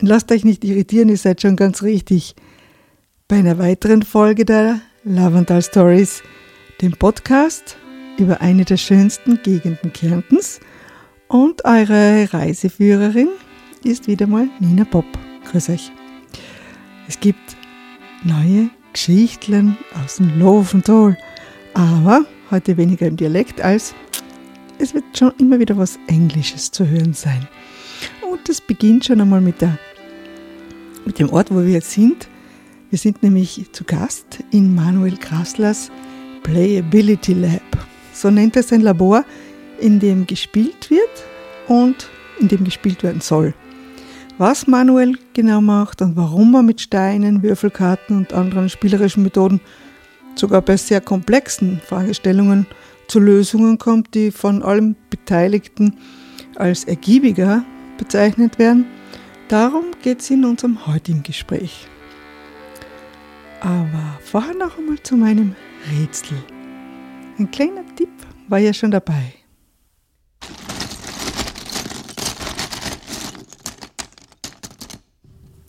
lasst euch nicht irritieren, ihr seid schon ganz richtig. Bei einer weiteren Folge der Lavandal Stories, dem Podcast über eine der schönsten Gegenden Kärntens. Und eure Reiseführerin ist wieder mal Nina Bob. Grüß euch. Es gibt neue Geschichten aus dem Lovendal, aber heute weniger im Dialekt als es wird schon immer wieder was Englisches zu hören sein. Und das beginnt schon einmal mit, der, mit dem Ort, wo wir jetzt sind. Wir sind nämlich zu Gast in Manuel Krasslers Playability Lab. So nennt er sein Labor, in dem gespielt wird und in dem gespielt werden soll. Was Manuel genau macht und warum er mit Steinen, Würfelkarten und anderen spielerischen Methoden sogar bei sehr komplexen Fragestellungen zu Lösungen kommt, die von allen Beteiligten als ergiebiger bezeichnet werden. Darum geht es in unserem heutigen Gespräch. Aber vorher noch einmal zu meinem Rätsel. Ein kleiner Tipp war ja schon dabei.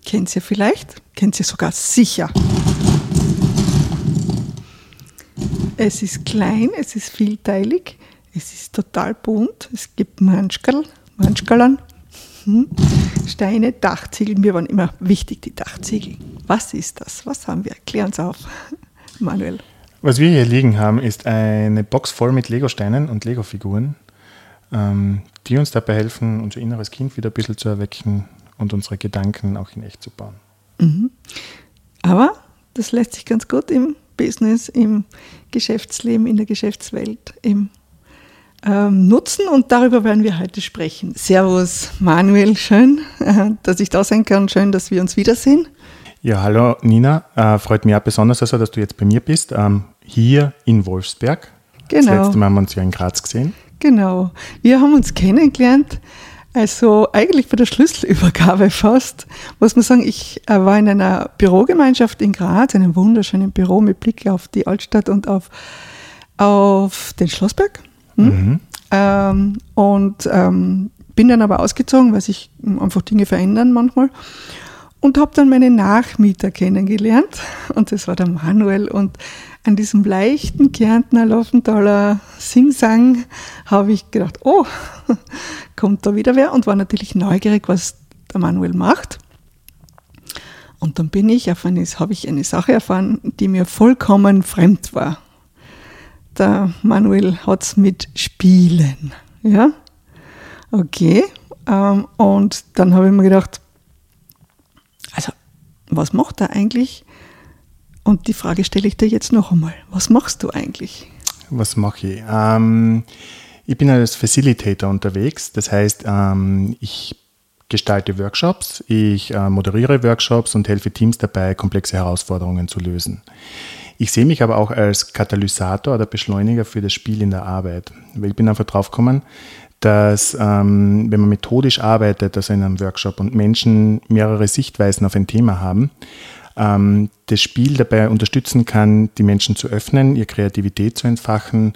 Kennt ihr vielleicht? Kennt ihr sogar sicher. Es ist klein, es ist vielteilig, es ist total bunt. Es gibt Manschkerl, Manschkerlern, hm, Steine, Dachziegel. Mir waren immer wichtig die Dachziegel. Was ist das? Was haben wir? Klär uns auf, Manuel. Was wir hier liegen haben, ist eine Box voll mit Lego-Steinen und Lego-Figuren, ähm, die uns dabei helfen, unser inneres Kind wieder ein bisschen zu erwecken und unsere Gedanken auch in echt zu bauen. Mhm. Aber das lässt sich ganz gut im Business, im Geschäftsleben, in der Geschäftswelt im ähm, nutzen und darüber werden wir heute sprechen. Servus Manuel, schön, äh, dass ich da sein kann, schön, dass wir uns wiedersehen. Ja, hallo Nina, äh, freut mich auch besonders, also, dass du jetzt bei mir bist, ähm, hier in Wolfsberg. Genau. Das letzte Mal haben wir uns ja in Graz gesehen. Genau, wir haben uns kennengelernt also eigentlich bei der Schlüsselübergabe fast, muss man sagen, ich äh, war in einer Bürogemeinschaft in Graz, einem wunderschönen Büro mit Blick auf die Altstadt und auf, auf den Schlossberg. Hm? Mhm. Ähm, und ähm, bin dann aber ausgezogen, weil sich einfach Dinge verändern manchmal. Und habe dann meinen Nachmieter kennengelernt und das war der Manuel und an diesem leichten Kärntner Laufenthaler Singsang habe ich gedacht, oh, kommt da wieder wer und war natürlich neugierig, was der Manuel macht. Und dann bin ich auf eine, habe ich eine Sache erfahren, die mir vollkommen fremd war. Der Manuel hat es mit Spielen. Ja, okay. Ähm, und dann habe ich mir gedacht, also, was macht er eigentlich? Und die Frage stelle ich dir jetzt noch einmal. Was machst du eigentlich? Was mache ich? Ähm, ich bin als Facilitator unterwegs. Das heißt, ähm, ich gestalte Workshops, ich äh, moderiere Workshops und helfe Teams dabei, komplexe Herausforderungen zu lösen. Ich sehe mich aber auch als Katalysator oder Beschleuniger für das Spiel in der Arbeit. Weil ich bin einfach drauf gekommen, dass ähm, wenn man methodisch arbeitet, also in einem Workshop und Menschen mehrere Sichtweisen auf ein Thema haben, ähm, das Spiel dabei unterstützen kann, die Menschen zu öffnen, ihre Kreativität zu entfachen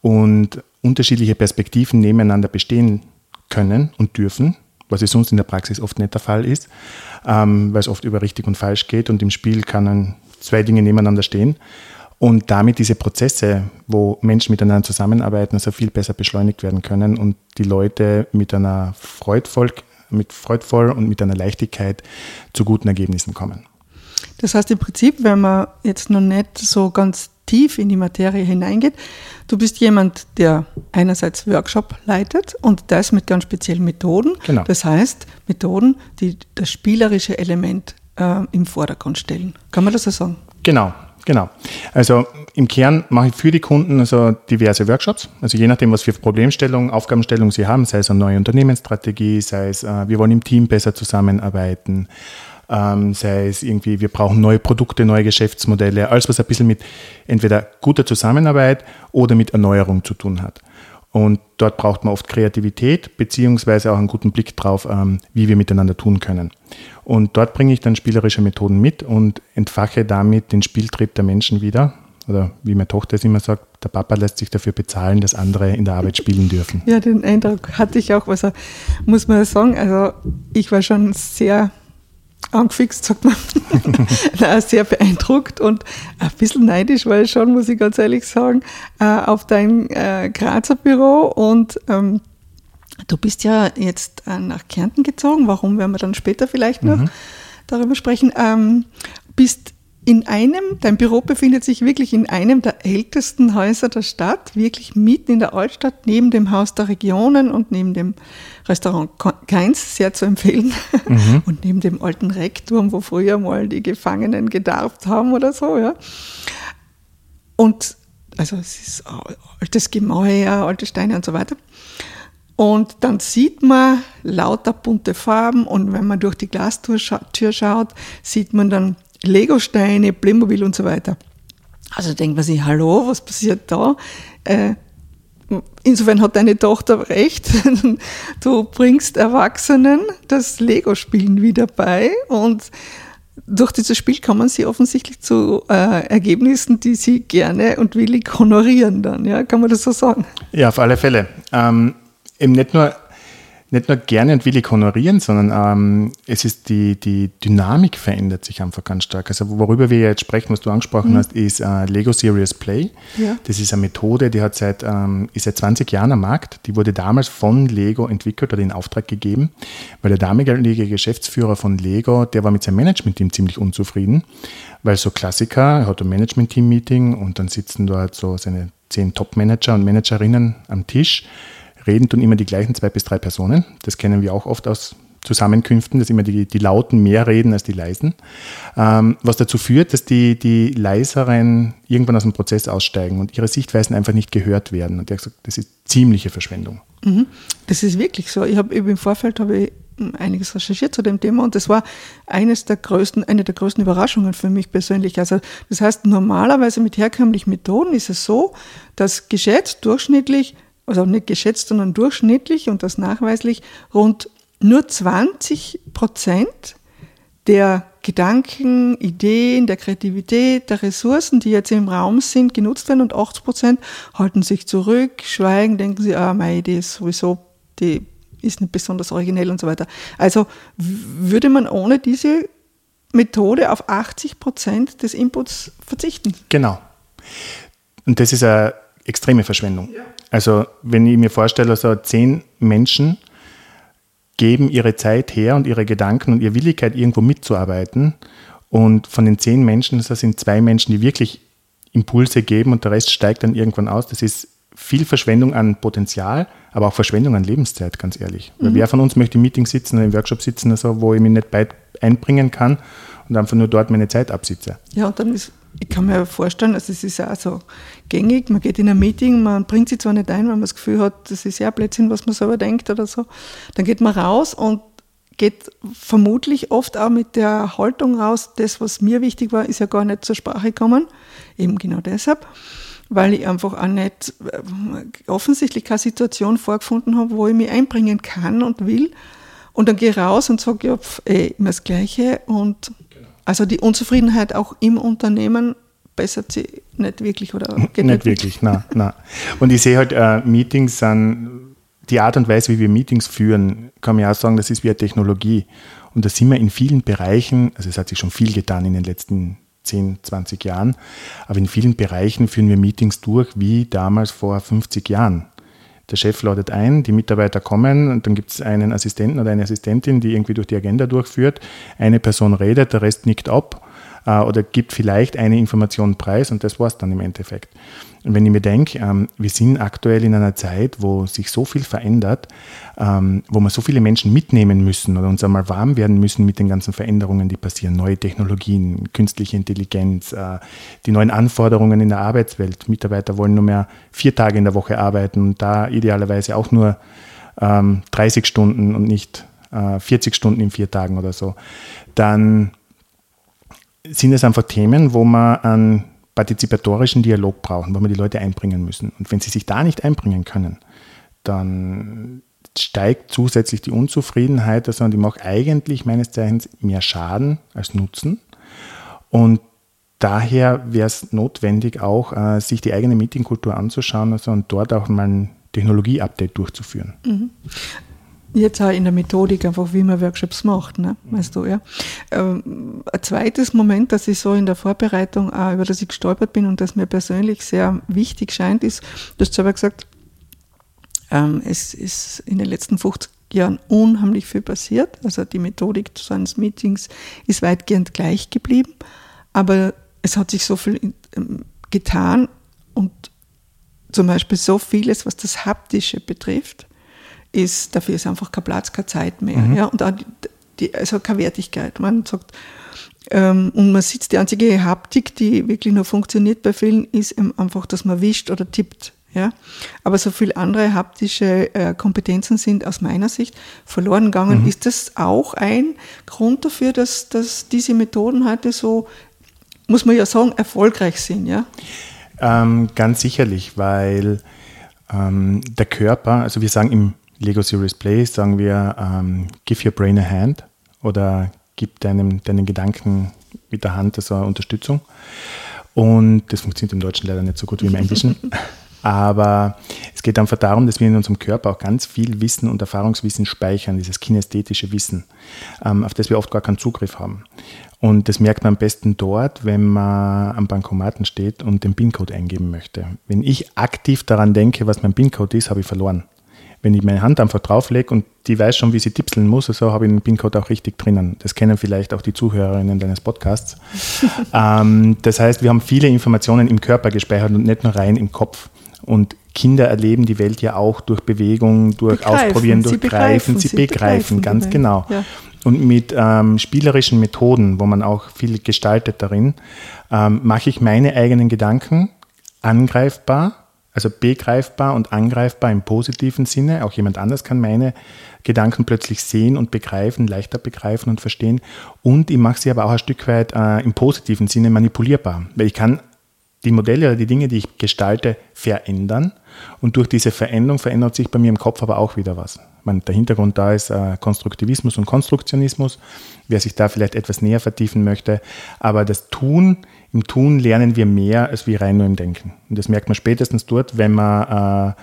und unterschiedliche Perspektiven nebeneinander bestehen können und dürfen, was es sonst in der Praxis oft nicht der Fall ist, ähm, weil es oft über richtig und falsch geht und im Spiel kann zwei Dinge nebeneinander stehen und damit diese Prozesse, wo Menschen miteinander zusammenarbeiten, also viel besser beschleunigt werden können und die Leute mit einer freudvoll, mit freudvoll und mit einer Leichtigkeit zu guten Ergebnissen kommen. Das heißt im Prinzip, wenn man jetzt noch nicht so ganz tief in die Materie hineingeht, du bist jemand, der einerseits Workshop leitet und das mit ganz speziellen Methoden. Genau. Das heißt, Methoden, die das spielerische Element äh, im Vordergrund stellen. Kann man das so sagen? Genau, Genau. Also im Kern mache ich für die Kunden also diverse Workshops. Also je nachdem, was für Problemstellungen, Aufgabenstellungen sie haben, sei es eine neue Unternehmensstrategie, sei es, äh, wir wollen im Team besser zusammenarbeiten, ähm, sei es irgendwie, wir brauchen neue Produkte, neue Geschäftsmodelle, alles was ein bisschen mit entweder guter Zusammenarbeit oder mit Erneuerung zu tun hat. Und dort braucht man oft Kreativität, beziehungsweise auch einen guten Blick drauf, ähm, wie wir miteinander tun können. Und dort bringe ich dann spielerische Methoden mit und entfache damit den Spieltrieb der Menschen wieder. Oder wie meine Tochter es immer sagt, der Papa lässt sich dafür bezahlen, dass andere in der Arbeit spielen dürfen. Ja, den Eindruck hatte ich auch. Also muss man sagen, also ich war schon sehr angefixt, sagt man. Sehr beeindruckt und ein bisschen neidisch, weil schon, muss ich ganz ehrlich sagen, äh, auf dein äh, Grazer Büro und ähm, du bist ja jetzt äh, nach Kärnten gezogen, warum werden wir dann später vielleicht noch mhm. darüber sprechen, ähm, bist in einem, dein Büro befindet sich wirklich in einem der ältesten Häuser der Stadt, wirklich mitten in der Altstadt, neben dem Haus der Regionen und neben dem Restaurant Keins, sehr zu empfehlen, mhm. und neben dem alten Rekturm, wo früher mal die Gefangenen gedarft haben oder so, ja. Und also es ist altes Gemäuer, alte Steine und so weiter. Und dann sieht man lauter bunte Farben und wenn man durch die Glastür schaut, sieht man dann Lego-Steine, Playmobil und so weiter. Also denkt man sich, hallo, was passiert da? Äh, insofern hat deine Tochter recht. Du bringst Erwachsenen das Lego-Spielen wieder bei und durch dieses Spiel kommen sie offensichtlich zu äh, Ergebnissen, die sie gerne und willig honorieren dann. Ja, kann man das so sagen? Ja, auf alle Fälle. Ähm, eben nicht nur nicht nur gerne und willig honorieren, sondern ähm, es ist die, die Dynamik verändert sich einfach ganz stark. Also worüber wir jetzt sprechen, was du angesprochen mhm. hast, ist äh, Lego Serious Play. Ja. Das ist eine Methode, die hat seit, ähm, ist seit 20 Jahren am Markt. Die wurde damals von Lego entwickelt oder in Auftrag gegeben, weil der damalige Geschäftsführer von Lego, der war mit seinem Management-Team ziemlich unzufrieden, weil so Klassiker, er hat ein Management-Team-Meeting und dann sitzen dort so seine zehn Top-Manager und Managerinnen am Tisch reden tun immer die gleichen zwei bis drei Personen. Das kennen wir auch oft aus Zusammenkünften, dass immer die, die Lauten mehr reden als die Leisen. Ähm, was dazu führt, dass die, die Leiseren irgendwann aus dem Prozess aussteigen und ihre Sichtweisen einfach nicht gehört werden. Und er hat gesagt, das ist ziemliche Verschwendung. Mhm. Das ist wirklich so. Ich habe im Vorfeld habe ich einiges recherchiert zu dem Thema und das war eines der größten, eine der größten Überraschungen für mich persönlich. Also das heißt, normalerweise mit herkömmlichen Methoden ist es so, dass geschätzt durchschnittlich also nicht geschätzt, sondern durchschnittlich und das nachweislich, rund nur 20 Prozent der Gedanken, Ideen, der Kreativität, der Ressourcen, die jetzt im Raum sind, genutzt werden und 80 Prozent halten sich zurück, schweigen, denken sie, ah, meine Idee ist sowieso, die ist nicht besonders originell und so weiter. Also würde man ohne diese Methode auf 80 Prozent des Inputs verzichten? Genau. Und das ist eine extreme Verschwendung. Ja. Also wenn ich mir vorstelle, so zehn Menschen geben ihre Zeit her und ihre Gedanken und ihre Willigkeit, irgendwo mitzuarbeiten. Und von den zehn Menschen, das sind zwei Menschen, die wirklich Impulse geben und der Rest steigt dann irgendwann aus. Das ist viel Verschwendung an Potenzial, aber auch Verschwendung an Lebenszeit, ganz ehrlich. Mhm. Weil wer von uns möchte im Meeting sitzen oder im Workshop sitzen, also, wo ich mich nicht einbringen kann und einfach nur dort meine Zeit absitze? Ja, und dann ist ich kann mir vorstellen, also es ist auch so gängig, man geht in ein Meeting, man bringt sich zwar nicht ein, weil man das Gefühl hat, das ist ja Blödsinn, was man selber denkt oder so, dann geht man raus und geht vermutlich oft auch mit der Haltung raus, das, was mir wichtig war, ist ja gar nicht zur Sprache gekommen, eben genau deshalb, weil ich einfach auch nicht äh, offensichtlich keine Situation vorgefunden habe, wo ich mich einbringen kann und will. Und dann gehe ich raus und sage, ja, pf, ey, immer das Gleiche und also die Unzufriedenheit auch im Unternehmen bessert sie nicht wirklich oder nicht, nicht wirklich, nein, nein. Und ich sehe halt, äh, Meetings sind, die Art und Weise, wie wir Meetings führen, kann man ja auch sagen, das ist wie eine Technologie. Und da sind wir in vielen Bereichen, also es hat sich schon viel getan in den letzten 10, 20 Jahren, aber in vielen Bereichen führen wir Meetings durch wie damals vor 50 Jahren. Der Chef ladet ein, die Mitarbeiter kommen und dann gibt es einen Assistenten oder eine Assistentin, die irgendwie durch die Agenda durchführt. Eine Person redet, der Rest nickt ab äh, oder gibt vielleicht eine Information preis und das war es dann im Endeffekt. Und wenn ich mir denke, ähm, wir sind aktuell in einer Zeit, wo sich so viel verändert, ähm, wo wir so viele Menschen mitnehmen müssen oder uns einmal warm werden müssen mit den ganzen Veränderungen, die passieren. Neue Technologien, künstliche Intelligenz, äh, die neuen Anforderungen in der Arbeitswelt. Mitarbeiter wollen nur mehr vier Tage in der Woche arbeiten und da idealerweise auch nur ähm, 30 Stunden und nicht äh, 40 Stunden in vier Tagen oder so. Dann sind es einfach Themen, wo man an partizipatorischen Dialog brauchen, wo wir die Leute einbringen müssen. Und wenn sie sich da nicht einbringen können, dann steigt zusätzlich die Unzufriedenheit, also die macht eigentlich meines Zeichens mehr Schaden als Nutzen. Und daher wäre es notwendig, auch äh, sich die eigene Meetingkultur anzuschauen also, und dort auch mal ein Technologie-Update durchzuführen. Mhm. Jetzt auch in der Methodik einfach, wie man Workshops macht, ne? weißt du, ja. Ähm, ein zweites Moment, das ich so in der Vorbereitung auch, über das ich gestolpert bin und das mir persönlich sehr wichtig scheint, ist, du hast selber gesagt, ähm, es ist in den letzten 50 Jahren unheimlich viel passiert. Also die Methodik so eines Meetings ist weitgehend gleich geblieben, aber es hat sich so viel ähm, getan und zum Beispiel so vieles, was das Haptische betrifft, ist, dafür ist einfach kein Platz, keine Zeit mehr. Mhm. Ja, und auch die, also keine Wertigkeit. Man sagt, ähm, und man sieht, die einzige Haptik, die wirklich nur funktioniert bei vielen, ist einfach, dass man wischt oder tippt. Ja? Aber so viele andere haptische äh, Kompetenzen sind aus meiner Sicht verloren gegangen. Mhm. Ist das auch ein Grund dafür, dass, dass diese Methoden heute so, muss man ja sagen, erfolgreich sind? Ja? Ähm, ganz sicherlich, weil ähm, der Körper, also wir sagen im Lego Series Play, sagen wir, ähm, give your brain a hand oder gib deinem, deinen Gedanken mit der Hand also Unterstützung. Und das funktioniert im Deutschen leider nicht so gut wie im Englischen. Aber es geht einfach darum, dass wir in unserem Körper auch ganz viel Wissen und Erfahrungswissen speichern, dieses kinästhetische Wissen, ähm, auf das wir oft gar keinen Zugriff haben. Und das merkt man am besten dort, wenn man am Bankomaten steht und den PIN-Code eingeben möchte. Wenn ich aktiv daran denke, was mein PIN-Code ist, habe ich verloren. Wenn ich meine Hand einfach drauflege und die weiß schon, wie sie tipseln muss, so habe ich den PIN-Code auch richtig drinnen. Das kennen vielleicht auch die Zuhörerinnen deines Podcasts. ähm, das heißt, wir haben viele Informationen im Körper gespeichert und nicht nur rein im Kopf. Und Kinder erleben die Welt ja auch durch Bewegung, durch begreifen. Ausprobieren, durch Greifen, sie, begreifen ganz genau. Ja. Und mit ähm, spielerischen Methoden, wo man auch viel gestaltet darin, ähm, mache ich meine eigenen Gedanken angreifbar, also begreifbar und angreifbar im positiven Sinne. Auch jemand anders kann meine Gedanken plötzlich sehen und begreifen, leichter begreifen und verstehen. Und ich mache sie aber auch ein Stück weit äh, im positiven Sinne manipulierbar. Weil ich kann die Modelle oder die Dinge, die ich gestalte, verändern. Und durch diese Veränderung verändert sich bei mir im Kopf aber auch wieder was. Meine, der Hintergrund da ist äh, Konstruktivismus und Konstruktionismus, wer sich da vielleicht etwas näher vertiefen möchte. Aber das Tun, im Tun lernen wir mehr als wie rein nur im Denken. Und das merkt man spätestens dort, wenn man äh,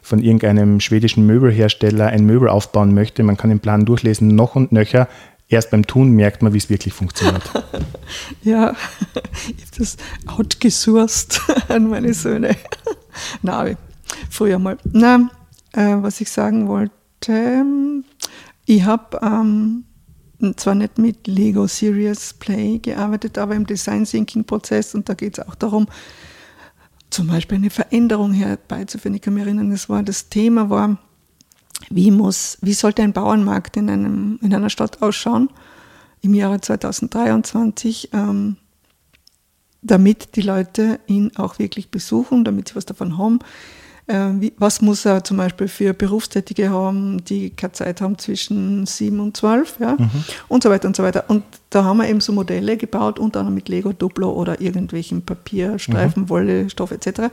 von irgendeinem schwedischen Möbelhersteller ein Möbel aufbauen möchte. Man kann den Plan durchlesen, noch und nöcher. Erst beim Tun merkt man, wie es wirklich funktioniert. ja, ich habe das outgesourced an meine Söhne. Na, früher mal. Na, äh, was ich sagen wollte, ich habe ähm, zwar nicht mit Lego Serious Play gearbeitet, aber im Design Thinking Prozess und da geht es auch darum, zum Beispiel eine Veränderung herbeizuführen. Ich kann mich erinnern, das war das Thema war, wie, muss, wie sollte ein Bauernmarkt in, einem, in einer Stadt ausschauen im Jahre 2023, ähm, damit die Leute ihn auch wirklich besuchen, damit sie was davon haben. Äh, wie, was muss er zum Beispiel für Berufstätige haben, die keine Zeit haben zwischen 7 und 12 ja? Mhm. und so weiter und so weiter. Und da haben wir eben so Modelle gebaut, unter anderem mit Lego Duplo oder irgendwelchen Papierstreifen, mhm. Wolle, Stoff etc.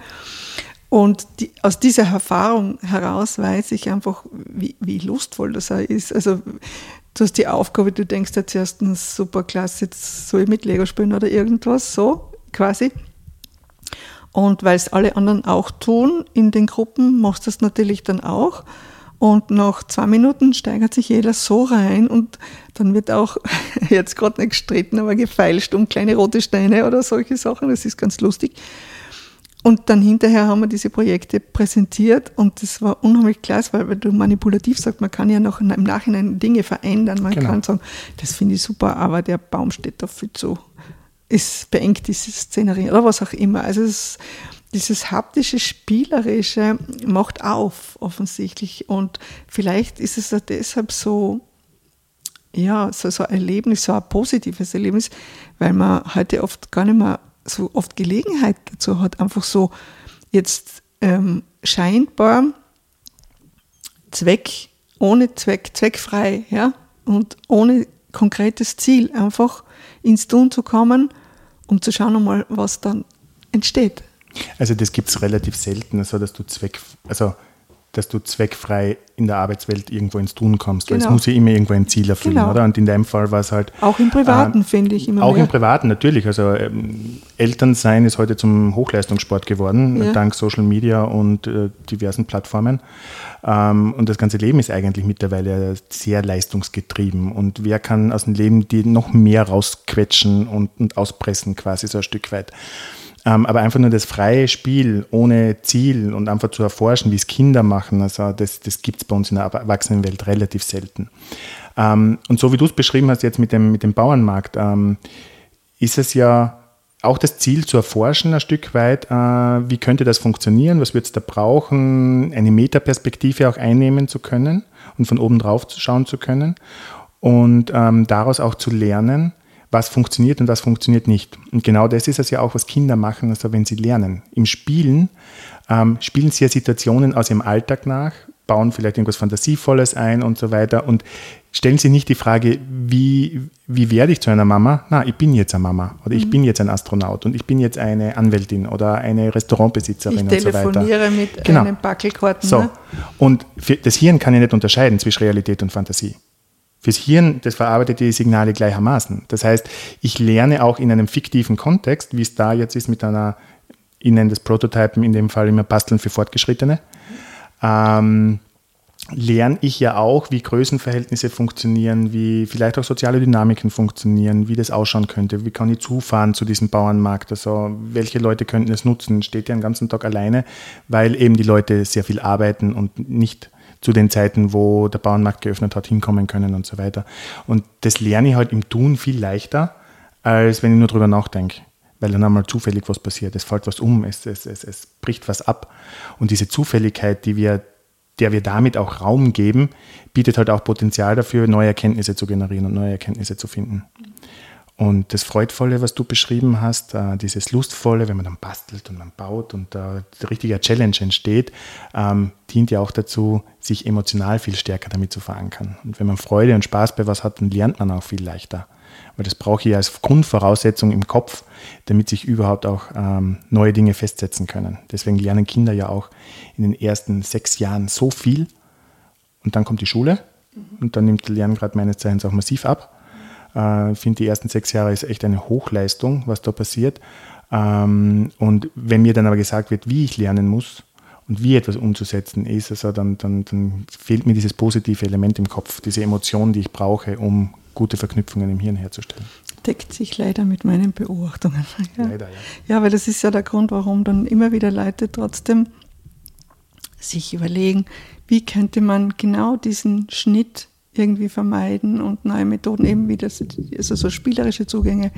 Und die, aus dieser Erfahrung heraus weiß ich einfach, wie, wie lustvoll das ist. Also du hast die Aufgabe, du denkst jetzt erstens, super klasse, jetzt soll ich mit Lego spielen oder irgendwas, so quasi. Und weil es alle anderen auch tun in den Gruppen, machst du das natürlich dann auch. Und nach zwei Minuten steigert sich jeder so rein und dann wird auch, jetzt gerade nicht gestritten, aber gefeilscht um kleine rote Steine oder solche Sachen. Das ist ganz lustig. Und dann hinterher haben wir diese Projekte präsentiert und das war unheimlich klasse, weil, weil du manipulativ sagst, man kann ja noch im Nachhinein Dinge verändern. Man genau. kann sagen, das finde ich super, aber der Baum steht da viel zu, ist beengt diese Szenerie oder was auch immer. Also es, dieses haptische, spielerische macht auf, offensichtlich. Und vielleicht ist es deshalb so, ja, so, so ein Erlebnis, so ein positives Erlebnis, weil man heute oft gar nicht mehr so oft Gelegenheit dazu hat, einfach so jetzt ähm, scheinbar Zweck, ohne Zweck, zweckfrei, ja, und ohne konkretes Ziel einfach ins Tun zu kommen, um zu schauen was dann entsteht. Also das gibt es relativ selten, also dass du Zweck, also dass du zweckfrei in der Arbeitswelt irgendwo ins Tun kommst. Weil es Genau. muss ja immer irgendwo ein Ziel erfüllen, Genau. oder? Und in deinem Fall war es halt. Auch im Privaten, finde ich immer Auch mehr. im Privaten natürlich. Also ähm, Elternsein ist heute zum Hochleistungssport geworden, Ja. dank Social Media und äh, diversen Plattformen. Ähm, und das ganze Leben ist eigentlich mittlerweile sehr leistungsgetrieben. Und wer kann aus dem Leben die noch mehr rausquetschen und, und auspressen, quasi so ein Stück weit. Ähm, aber einfach nur das freie Spiel ohne Ziel und einfach zu erforschen, wie es Kinder machen, also das, das gibt es bei uns in der Erwachsenenwelt relativ selten. Ähm, und so wie du es beschrieben hast jetzt mit dem, mit dem Bauernmarkt, ähm, ist es ja auch das Ziel zu erforschen ein Stück weit, äh, wie könnte das funktionieren, was wird es da brauchen, eine Metaperspektive auch einnehmen zu können und von oben drauf schauen zu können und daraus auch zu lernen, was funktioniert und was funktioniert nicht. Und genau das ist es ja auch, was Kinder machen, also wenn sie lernen. Im Spielen ähm, spielen sie ja Situationen aus ihrem Alltag nach, bauen vielleicht irgendwas Fantasievolles ein und so weiter und stellen sie nicht die Frage, wie, wie werde ich zu einer Mama? Na, ich bin jetzt eine Mama oder ich bin jetzt ein Astronaut und ich bin jetzt eine Anwältin oder eine Restaurantbesitzerin Ich und so weiter. telefoniere mit Genau. einem Backelkarten. So, Ne? und für, das Hirn kann ja nicht unterscheiden zwischen Realität und Fantasie. Fürs Hirn, das verarbeitet die Signale gleichermaßen. Das heißt, ich lerne auch in einem fiktiven Kontext, wie es da jetzt ist mit einer, ich nenne das Prototypen, in dem Fall immer Basteln für Fortgeschrittene, ähm, lerne ich ja auch, wie Größenverhältnisse funktionieren, wie vielleicht auch soziale Dynamiken funktionieren, wie das ausschauen könnte, wie kann ich zufahren zu diesem Bauernmarkt, also welche Leute könnten es nutzen, steht ja den ganzen Tag alleine, weil eben die Leute sehr viel arbeiten und nicht zu den Zeiten, wo der Bauernmarkt geöffnet hat, hinkommen können und so weiter. Und das lerne ich halt im Tun viel leichter, als wenn ich nur drüber nachdenke. Weil dann einmal zufällig was passiert. Es fällt was um, es, es, es, es bricht was ab. Und diese Zufälligkeit, die wir, der wir damit auch Raum geben, bietet halt auch Potenzial dafür, neue Erkenntnisse zu generieren und neue Erkenntnisse zu finden. Und das Freudvolle, was du beschrieben hast, äh, dieses Lustvolle, wenn man dann bastelt und man baut und da der richtige Challenge entsteht, ähm, dient ja auch dazu, sich emotional viel stärker damit zu verankern. Und wenn man Freude und Spaß bei was hat, dann lernt man auch viel leichter. Weil das brauche ich als Grundvoraussetzung im Kopf, damit sich überhaupt auch ähm, neue Dinge festsetzen können. Deswegen lernen Kinder ja auch in den ersten sechs Jahren so viel. Und dann kommt die Schule und dann nimmt der Lerngrad meines Zeichens auch massiv ab. Äh, Ich finde, die ersten sechs Jahre ist echt eine Hochleistung, was da passiert. Ähm, Und wenn mir dann aber gesagt wird, wie ich lernen muss und wie etwas umzusetzen ist, also dann, dann, dann fehlt mir dieses positive Element im Kopf, diese Emotion, die ich brauche, um gute Verknüpfungen im Hirn herzustellen. Deckt sich leider mit meinen Beobachtungen. Ja. Leider, ja. Ja, weil das ist ja der Grund, warum dann immer wieder Leute trotzdem sich überlegen, wie könnte man genau diesen Schnitt irgendwie vermeiden und neue Methoden eben wie das, also so spielerische Zugänge.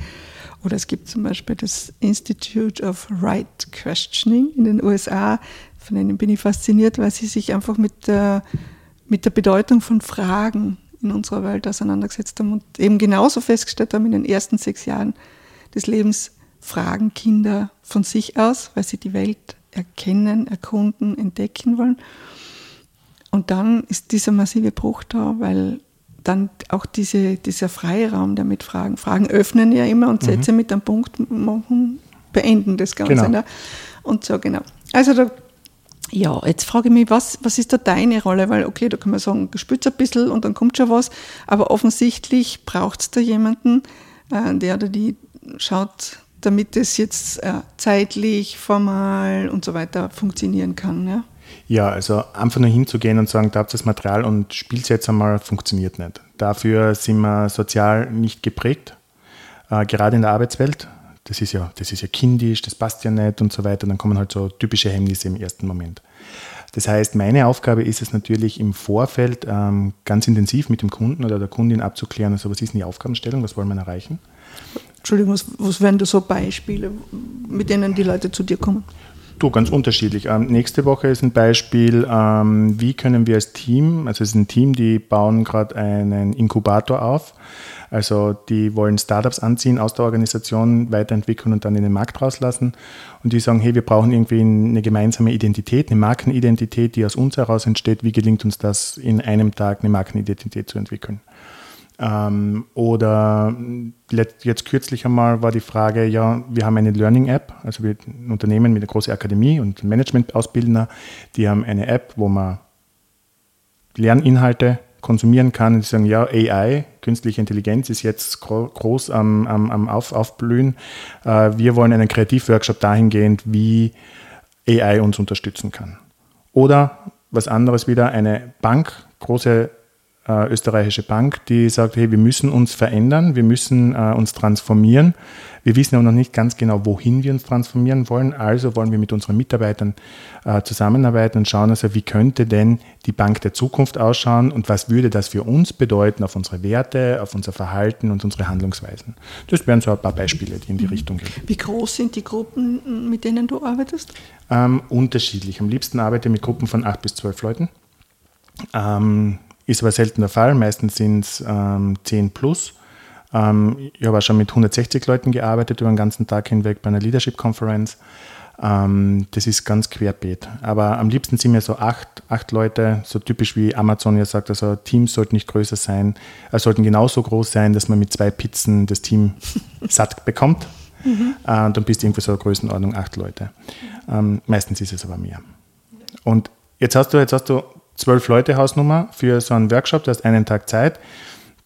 Oder es gibt zum Beispiel das Institute of Right Questioning in den USA, von denen bin ich fasziniert, weil sie sich einfach mit der, mit der Bedeutung von Fragen in unserer Welt auseinandergesetzt haben und eben genauso festgestellt haben in den ersten sechs Jahren des Lebens, fragen Kinder von sich aus, weil sie die Welt erkennen, erkunden, entdecken wollen. Und dann ist dieser massive Bruch da, weil dann auch diese, dieser Freiraum der mit Fragen, Fragen öffnen ja immer und Sätze mit einem Punkt machen, beenden das Ganze. Genau. Ne? Und so, genau. Also da, ja, jetzt frage ich mich, was, was ist da deine Rolle? Weil, okay, da kann man sagen, spürt ein bisschen und dann kommt schon was, aber offensichtlich braucht es da jemanden, äh, der oder die schaut, damit es jetzt äh, zeitlich, formal und so weiter funktionieren kann. Ja? Ja, also einfach nur hinzugehen und sagen, da habt ihr das Material und spielt jetzt einmal, funktioniert nicht. Dafür sind wir sozial nicht geprägt, äh, gerade in der Arbeitswelt. Das ist, ja, das ist ja kindisch, das passt ja nicht und so weiter. Dann kommen halt so typische Hemmnisse im ersten Moment. Das heißt, meine Aufgabe ist es natürlich im Vorfeld ähm, ganz intensiv mit dem Kunden oder der Kundin abzuklären, also was ist denn die Aufgabenstellung, was wollen wir erreichen. Entschuldigung, was, was wären da so Beispiele, mit denen die Leute zu dir kommen? Du, ganz unterschiedlich. Ähm, nächste Woche ist ein Beispiel, ähm, wie können wir als Team, also es ist ein Team, die bauen gerade einen Inkubator auf. Also die wollen Startups anziehen aus der Organisation, weiterentwickeln und dann in den Markt rauslassen. Und die sagen, hey, wir brauchen irgendwie eine gemeinsame Identität, eine Markenidentität, die aus uns heraus entsteht. Wie gelingt uns das, in einem Tag eine Markenidentität zu entwickeln? Ähm, oder jetzt kürzlich einmal war die Frage, ja, wir haben eine Learning-App, also wir ein Unternehmen mit einer großen Akademie und Management-Ausbildner, die haben eine App, wo man Lerninhalte konsumieren kann und sagen, ja, AI, künstliche Intelligenz ist jetzt groß am, am, am Auf, Aufblühen. Äh, wir wollen einen Kreativworkshop dahingehend, wie AI uns unterstützen kann. Oder was anderes wieder, eine Bank, große äh, österreichische Bank, die sagt, hey, wir müssen uns verändern, wir müssen äh, uns transformieren. Wir wissen aber noch nicht ganz genau, wohin wir uns transformieren wollen. Also wollen wir mit unseren Mitarbeitern äh, zusammenarbeiten und schauen, also wie könnte denn die Bank der Zukunft ausschauen und was würde das für uns bedeuten auf unsere Werte, auf unser Verhalten und unsere Handlungsweisen. Das wären so ein paar Beispiele, die in die mhm. Richtung gehen. Wie groß sind die Gruppen, mit denen du arbeitest? Ähm, unterschiedlich. Am liebsten arbeite ich mit Gruppen von acht bis zwölf Leuten. Ähm, ist aber selten der Fall. Meistens sind es ähm, 10 plus. Ähm, ich habe auch schon mit 160 Leuten gearbeitet über den ganzen Tag hinweg bei einer Leadership Conference. Ähm, das ist ganz querbeet. Aber am liebsten sind mir so acht, acht Leute, so typisch wie Amazon ja sagt, also Teams sollten nicht größer sein, äh, sollten genauso groß sein, dass man mit zwei Pizzen das Team satt bekommt. Mhm. Äh, dann bist du irgendwo so eine Größenordnung acht Leute. Ähm, meistens ist es aber mehr. Und jetzt hast du, jetzt hast du zwölf Leute Hausnummer für so einen Workshop, du hast einen Tag Zeit,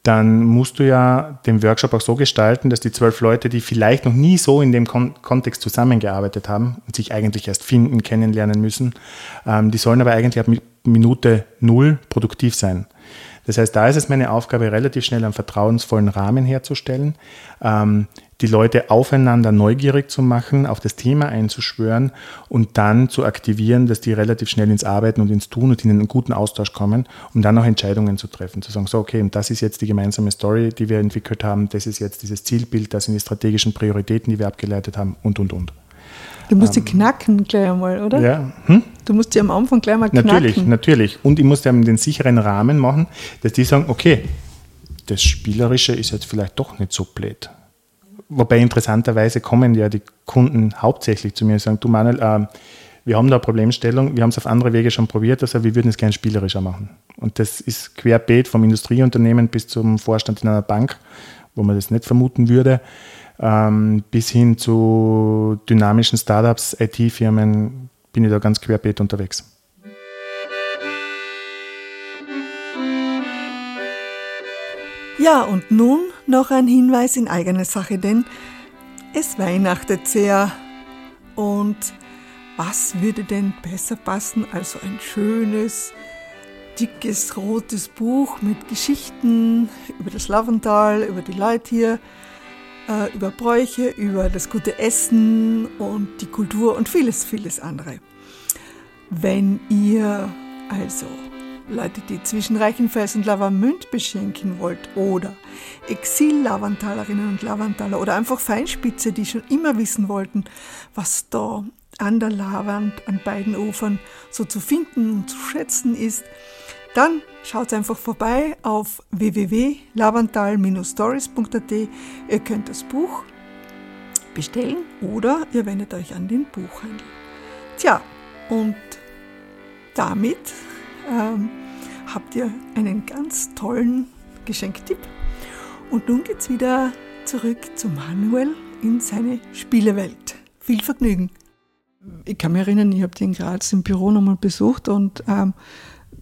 dann musst du ja den Workshop auch so gestalten, dass die zwölf Leute, die vielleicht noch nie so in dem Kon Kontext zusammengearbeitet haben und sich eigentlich erst finden, kennenlernen müssen, ähm, die sollen aber eigentlich ab Minute null produktiv sein. Das heißt, da ist es meine Aufgabe, relativ schnell einen vertrauensvollen Rahmen herzustellen, ähm, die Leute aufeinander neugierig zu machen, auf das Thema einzuschwören und dann zu aktivieren, dass die relativ schnell ins Arbeiten und ins Tun und in einen guten Austausch kommen, um dann auch Entscheidungen zu treffen, zu sagen, so, okay, und das ist jetzt die gemeinsame Story, die wir entwickelt haben, das ist jetzt dieses Zielbild, das sind die strategischen Prioritäten, die wir abgeleitet haben und, und, und. Du musst ähm, die knacken gleich einmal, oder? Ja. Hm? Du musst die am Anfang gleich mal knacken. Natürlich, natürlich. Und ich muss dir den sicheren Rahmen machen, dass die sagen, okay, das Spielerische ist jetzt vielleicht doch nicht so blöd. Wobei interessanterweise kommen ja die Kunden hauptsächlich zu mir und sagen, du Manuel, äh, wir haben da eine Problemstellung, wir haben es auf andere Wege schon probiert, also wir würden es gerne spielerischer machen. Und das ist querbeet vom Industrieunternehmen bis zum Vorstand in einer Bank, wo man das nicht vermuten würde ähm, bis hin zu dynamischen Startups, IT-Firmen, bin ich da ganz querbeet unterwegs. Ja, und nun noch ein Hinweis in eigener Sache, denn es weihnachtet sehr. Und was würde denn besser passen als so ein schönes, dickes, rotes Buch mit Geschichten über das Lavental, über die Leute hier, äh, über Bräuche, über das gute Essen und die Kultur und vieles, vieles andere. Wenn ihr also Leute, die zwischen Reichenfels und Lavamünd beschenken wollt oder Exil-Lavantalerinnen und Lavantaler oder einfach Feinspitze, die schon immer wissen wollten, was da an der Lavand an beiden Ufern so zu finden und zu schätzen ist, dann schaut einfach vorbei auf www.lavantal-stories.at. Ihr könnt das Buch bestellen oder ihr wendet euch an den Buchhandel. Tja, und damit ähm, habt ihr einen ganz tollen Geschenktipp. Und nun geht's wieder zurück zu Manuel in seine Spielewelt. Viel Vergnügen! Ich kann mich erinnern, ich habe den Graz im Büro nochmal besucht und ähm,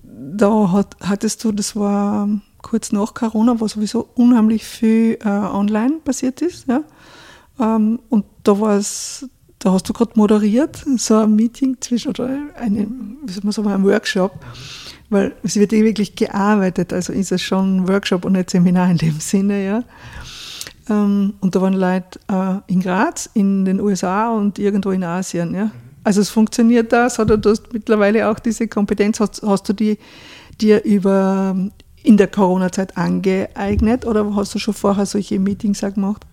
da hat, hattest du, das war kurz nach Corona, wo sowieso unheimlich viel äh, online passiert ist. Ja? Ähm, und da war es, da hast du gerade moderiert, so ein Meeting zwischen, oder eine, wie soll man sagen, ein Workshop, weil es wird eh wirklich gearbeitet, also ist es schon ein Workshop und nicht Seminar in dem Sinne, ja. Ähm, und da waren Leute äh, in Graz, in den USA und irgendwo in Asien, ja. Also es funktioniert das, oder du hast mittlerweile auch diese Kompetenz, hast, hast du die dir über in der Corona-Zeit angeeignet oder hast du schon vorher solche Meetings auch gemacht?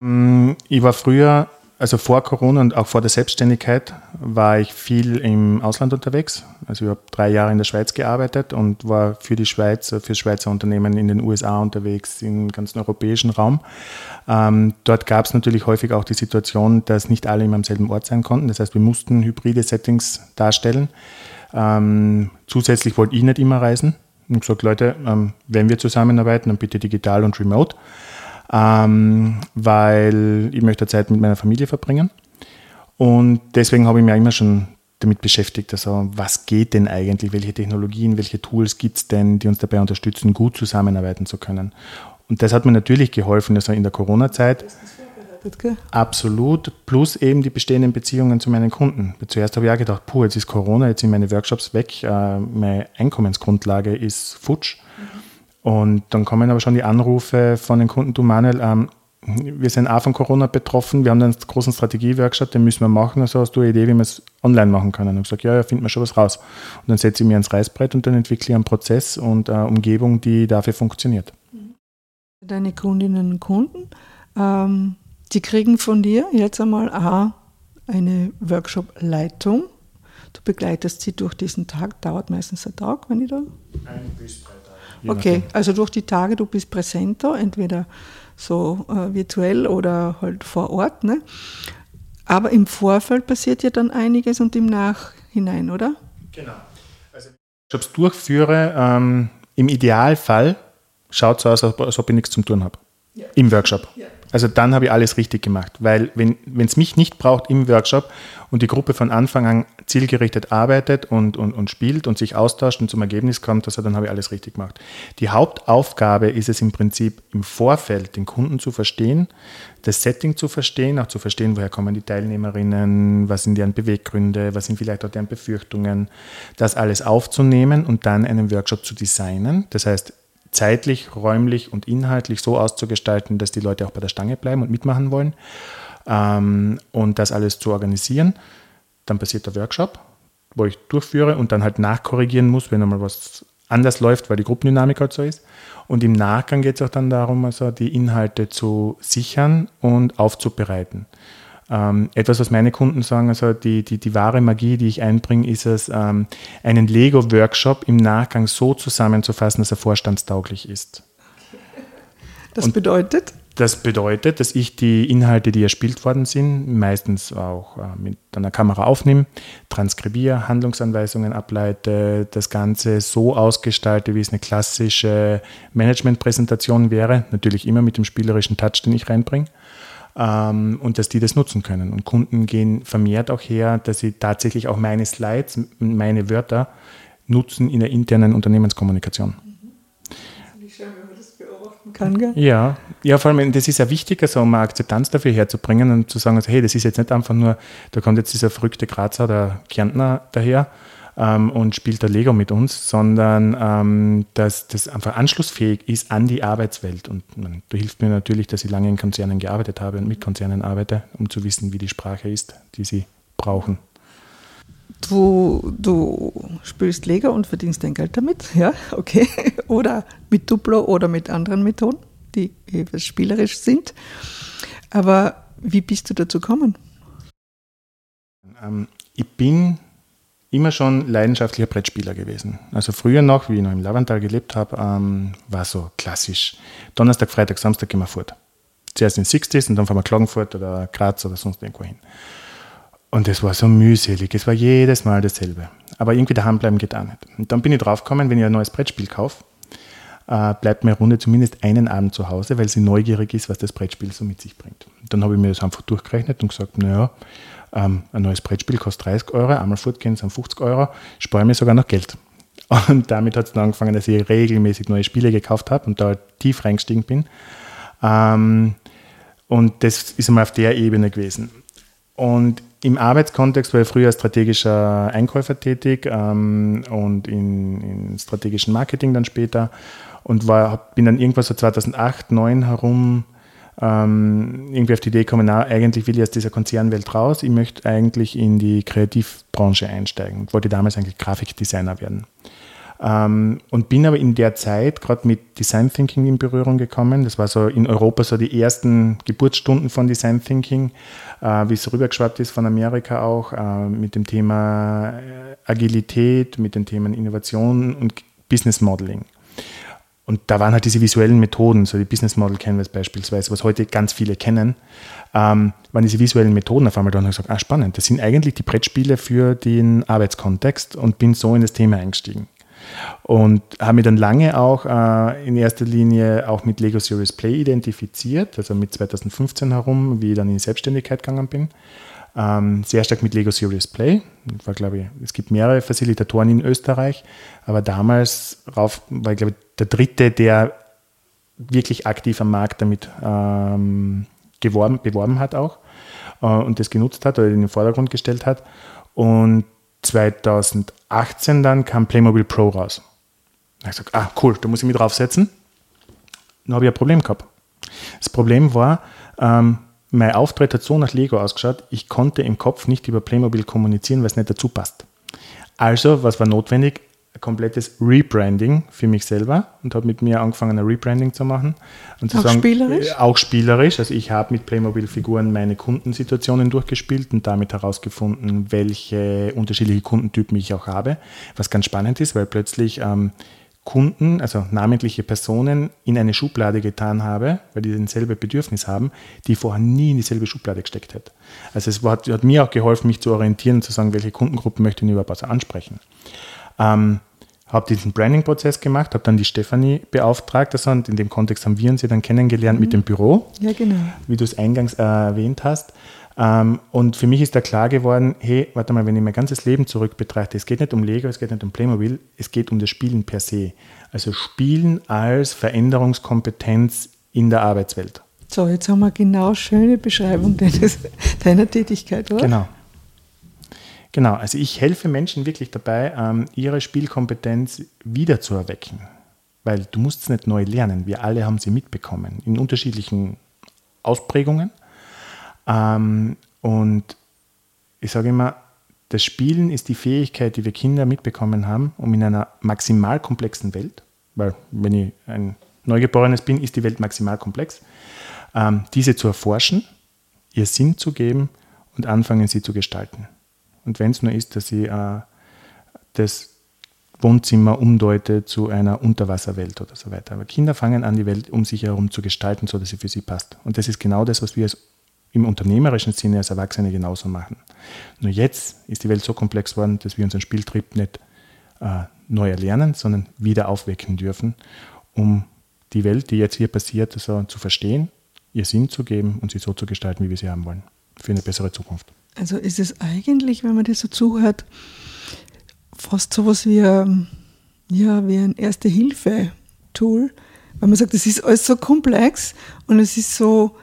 Mm, ich war früher, also vor Corona und auch vor der Selbstständigkeit, war ich viel im Ausland unterwegs. Also ich habe drei Jahre in der Schweiz gearbeitet und war für die Schweiz, für Schweizer Unternehmen in den USA unterwegs, im ganzen europäischen Raum. Ähm, dort gab es natürlich häufig auch die Situation, dass nicht alle immer am selben Ort sein konnten. Das heißt, wir mussten hybride Settings darstellen. Ähm, zusätzlich wollte ich nicht immer reisen. Und gesagt, Leute, ähm, wenn wir zusammenarbeiten, dann bitte digital und remote, ähm, weil ich möchte Zeit mit meiner Familie verbringen. Und deswegen habe ich mir immer schon damit beschäftigt, also was geht denn eigentlich, welche Technologien, welche Tools gibt es denn, die uns dabei unterstützen, gut zusammenarbeiten zu können. Und das hat mir natürlich geholfen, also in der Corona-Zeit. Absolut, plus eben die bestehenden Beziehungen zu meinen Kunden. Zuerst habe ich auch gedacht, puh, jetzt ist Corona, jetzt sind meine Workshops weg, äh, meine Einkommensgrundlage ist futsch. Mhm. Und dann kommen aber schon die Anrufe von den Kunden, du Manuel, ähm, wir sind auch von Corona betroffen, wir haben einen großen Strategie-Workshop, den müssen wir machen. Also hast du eine Idee, wie wir es online machen können? Und ich gesagt, ja, ja, finden wir schon was raus. Und dann setze ich mir ans Reißbrett und dann entwickle ich einen Prozess und eine Umgebung, die dafür funktioniert. Deine Kundinnen und Kunden, ähm, die kriegen von dir jetzt einmal A, eine Workshop-Leitung. Du begleitest sie durch diesen Tag, dauert meistens ein Tag, wenn ich da. Ein bis drei Okay, also durch die Tage, du bist präsenter, entweder so äh, virtuell oder halt vor Ort. Ne? Aber im Vorfeld passiert ja dann einiges und im Nachhinein, oder? Genau. Also, wenn ich es durchführe, ähm, im Idealfall schaut es aus, als ob ich nichts zum tun habe. Ja. Im Workshop. Ja. Also dann habe ich alles richtig gemacht, weil wenn es mich nicht braucht im Workshop und die Gruppe von Anfang an zielgerichtet arbeitet und, und, und spielt und sich austauscht und zum Ergebnis kommt, also dann habe ich alles richtig gemacht. Die Hauptaufgabe ist es im Prinzip im Vorfeld, den Kunden zu verstehen, das Setting zu verstehen, auch zu verstehen, woher kommen die Teilnehmerinnen, was sind deren Beweggründe, was sind vielleicht auch deren Befürchtungen, das alles aufzunehmen und dann einen Workshop zu designen. Das heißt, zeitlich, räumlich und inhaltlich so auszugestalten, dass die Leute auch bei der Stange bleiben und mitmachen wollen ähm, und das alles zu organisieren. Dann passiert der Workshop, wo ich durchführe und dann halt nachkorrigieren muss, wenn einmal was anders läuft, weil die Gruppendynamik halt so ist. Und im Nachgang geht es auch dann darum, also die Inhalte zu sichern und aufzubereiten. Ähm, etwas, was meine Kunden sagen, also die, die, die wahre Magie, die ich einbringe, ist es, ähm, einen Lego-Workshop im Nachgang so zusammenzufassen, dass er vorstandstauglich ist. Das Und bedeutet? Das bedeutet, dass ich die Inhalte, die erspielt worden sind, meistens auch äh, mit einer Kamera aufnehme, transkribiere, Handlungsanweisungen ableite, das Ganze so ausgestalte, wie es eine klassische Managementpräsentation wäre, natürlich immer mit dem spielerischen Touch, den ich reinbringe ähm, und dass die das nutzen können. Und Kunden gehen vermehrt auch her, dass sie tatsächlich auch meine Slides, meine Wörter nutzen in der internen Unternehmenskommunikation. Kann, gell? Ja, ja, vor allem, das ist ja wichtig, also um eine Akzeptanz dafür herzubringen und zu sagen, also, hey, das ist jetzt nicht einfach nur, da kommt jetzt dieser verrückte Grazer oder Kärntner daher, ähm, und spielt da Lego mit uns, sondern ähm, dass das einfach anschlussfähig ist an die Arbeitswelt. Und man, du hilfst mir natürlich, dass ich lange in Konzernen gearbeitet habe und mit Konzernen arbeite, um zu wissen, wie die Sprache ist, die sie brauchen. Du, du spielst Lego und verdienst dein Geld damit, ja, okay. Oder mit Duplo oder mit anderen Methoden, die etwas spielerisch sind. Aber wie bist du dazu gekommen? Ähm, ich bin immer schon leidenschaftlicher Brettspieler gewesen. Also früher noch, wie ich noch im Lavantal gelebt habe, ähm, war so klassisch. Donnerstag, Freitag, Samstag gehen wir fort. Zuerst in 60s und dann fahren wir Klagenfurt oder Graz oder sonst irgendwo hin. Und es war so mühselig. Es war jedes Mal dasselbe. Aber irgendwie daheim bleiben geht auch nicht. Und dann bin ich draufgekommen, wenn ich ein neues Brettspiel kaufe, äh, bleibt meine Runde zumindest einen Abend zu Hause, weil sie neugierig ist, was das Brettspiel so mit sich bringt. Und dann habe ich mir das einfach durchgerechnet und gesagt, naja, ähm, ein neues Brettspiel kostet 30 Euro, einmal fortgehen sind 50 Euro, spare mir sogar noch Geld. Und damit hat es dann angefangen, dass ich regelmäßig neue Spiele gekauft habe und da tief reingestiegen bin. Ähm, und das ist einmal auf der Ebene gewesen. Und im Arbeitskontext war ich früher als strategischer Einkäufer tätig ähm, und in, in strategischen Marketing dann später und war, bin dann irgendwas so 2008, 2009 herum ähm, irgendwie auf die Idee gekommen, na, eigentlich will ich aus dieser Konzernwelt raus, ich möchte eigentlich in die Kreativbranche einsteigen. Ich wollte damals eigentlich Grafikdesigner werden. Ähm, und bin aber in der Zeit gerade mit Design Thinking in Berührung gekommen. Das war so in Europa so die ersten Geburtsstunden von Design Thinking, äh, wie es rübergeschwappt ist von Amerika auch, äh, mit dem Thema äh, Agilität, mit den Themen Innovation und Business Modeling. Und da waren halt diese visuellen Methoden, so die Business Model Canvas beispielsweise, was heute ganz viele kennen, ähm, waren diese visuellen Methoden auf einmal da und habe gesagt, ah spannend, das sind eigentlich die Brettspiele für den Arbeitskontext und bin so in das Thema eingestiegen. Und habe mich dann lange auch äh, in erster Linie auch mit Lego Series Play identifiziert, also mit 2015 herum, wie ich dann in die Selbstständigkeit gegangen bin. ähm, sehr stark mit Lego Serious Play. War, glaube ich, es gibt mehrere Facilitatoren in Österreich, aber damals rauf, war, ich, glaube ich, der dritte, der wirklich aktiv am Markt damit ähm, geworben, beworben hat auch äh, und das genutzt hat oder in den Vordergrund gestellt hat. Und 2018 dann kam Playmobil Pro raus. Da habe ich gesagt, ah cool, da muss ich mich draufsetzen. Dann habe ich ein Problem gehabt. Das Problem war, ähm, mein Auftritt hat so nach Lego ausgeschaut, ich konnte im Kopf nicht über Playmobil kommunizieren, weil es nicht dazu passt. Also, was war notwendig? Ein komplettes Rebranding für mich selber und habe mit mir angefangen, ein Rebranding zu machen. Und zu auch sagen, spielerisch? Äh, auch spielerisch. Also ich habe mit Playmobil-Figuren meine Kundensituationen durchgespielt und damit herausgefunden, welche unterschiedliche Kundentypen ich auch habe. Was ganz spannend ist, weil plötzlich ähm, Kunden, also namentliche Personen, in eine Schublade getan habe, weil die denselbe Bedürfnis haben, die vorher nie in dieselbe Schublade gesteckt hätte. Also es hat, hat mir auch geholfen, mich zu orientieren und zu sagen, welche Kundengruppen möchte ich überhaupt ansprechen. Ähm, habe diesen Branding-Prozess gemacht, habe dann die Stefanie beauftragt, also, und in dem Kontext haben wir uns ja dann kennengelernt mhm. mit dem Büro, ja, genau. wie du es eingangs äh, erwähnt hast. Ähm, und für mich ist da klar geworden, hey, warte mal, wenn ich mein ganzes Leben zurück betrachte, es geht nicht um Lego, es geht nicht um Playmobil, es geht um das Spielen per se. Also Spielen als Veränderungskompetenz in der Arbeitswelt. So, jetzt haben wir genau schöne Beschreibung deines, deiner Tätigkeit, oder? Genau. Genau, also ich helfe Menschen wirklich dabei, ähm, ihre Spielkompetenz wiederzuerwecken. Weil du musst es nicht neu lernen. Wir alle haben sie mitbekommen in unterschiedlichen Ausprägungen. Ähm, und ich sage immer, das Spielen ist die Fähigkeit, die wir Kinder mitbekommen haben, um in einer maximal komplexen Welt, weil wenn ich ein Neugeborenes bin, ist die Welt maximal komplex, ähm, diese zu erforschen, ihr Sinn zu geben und anfangen, sie zu gestalten. Und wenn es nur ist, dass sie äh, das Wohnzimmer umdeute zu einer Unterwasserwelt oder so weiter. Aber Kinder fangen an, die Welt um sich herum zu gestalten, so dass sie für sie passt. Und das ist genau das, was wir als im unternehmerischen Sinne als Erwachsene genauso machen. Nur jetzt ist die Welt so komplex geworden, dass wir unseren Spieltrieb nicht äh, neu erlernen, sondern wieder aufwecken dürfen, um die Welt, die jetzt hier passiert, also zu verstehen, ihr Sinn zu geben und sie so zu gestalten, wie wir sie haben wollen, für eine bessere Zukunft. Also ist es eigentlich, wenn man das so zuhört, fast so etwas wie, ähm, ja, wie ein Erste-Hilfe-Tool, weil man sagt, es ist alles so komplex und es ist so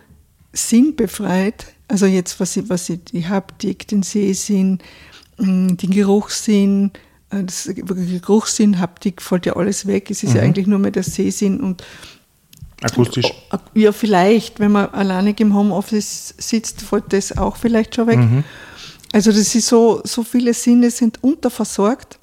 sinnbefreit. Also jetzt, was ich, was ich, die Haptik, den Sehsinn, mm, den Geruchssinn, äh, das Geruchssinn, Haptik fällt ja alles weg. Es ist mhm. ja eigentlich nur mehr der Sehsinn und Akustisch? Ja, vielleicht, wenn man alleinig im Homeoffice sitzt, fällt das auch vielleicht schon weg. Mhm. Also das ist so, so viele Sinne sind unterversorgt,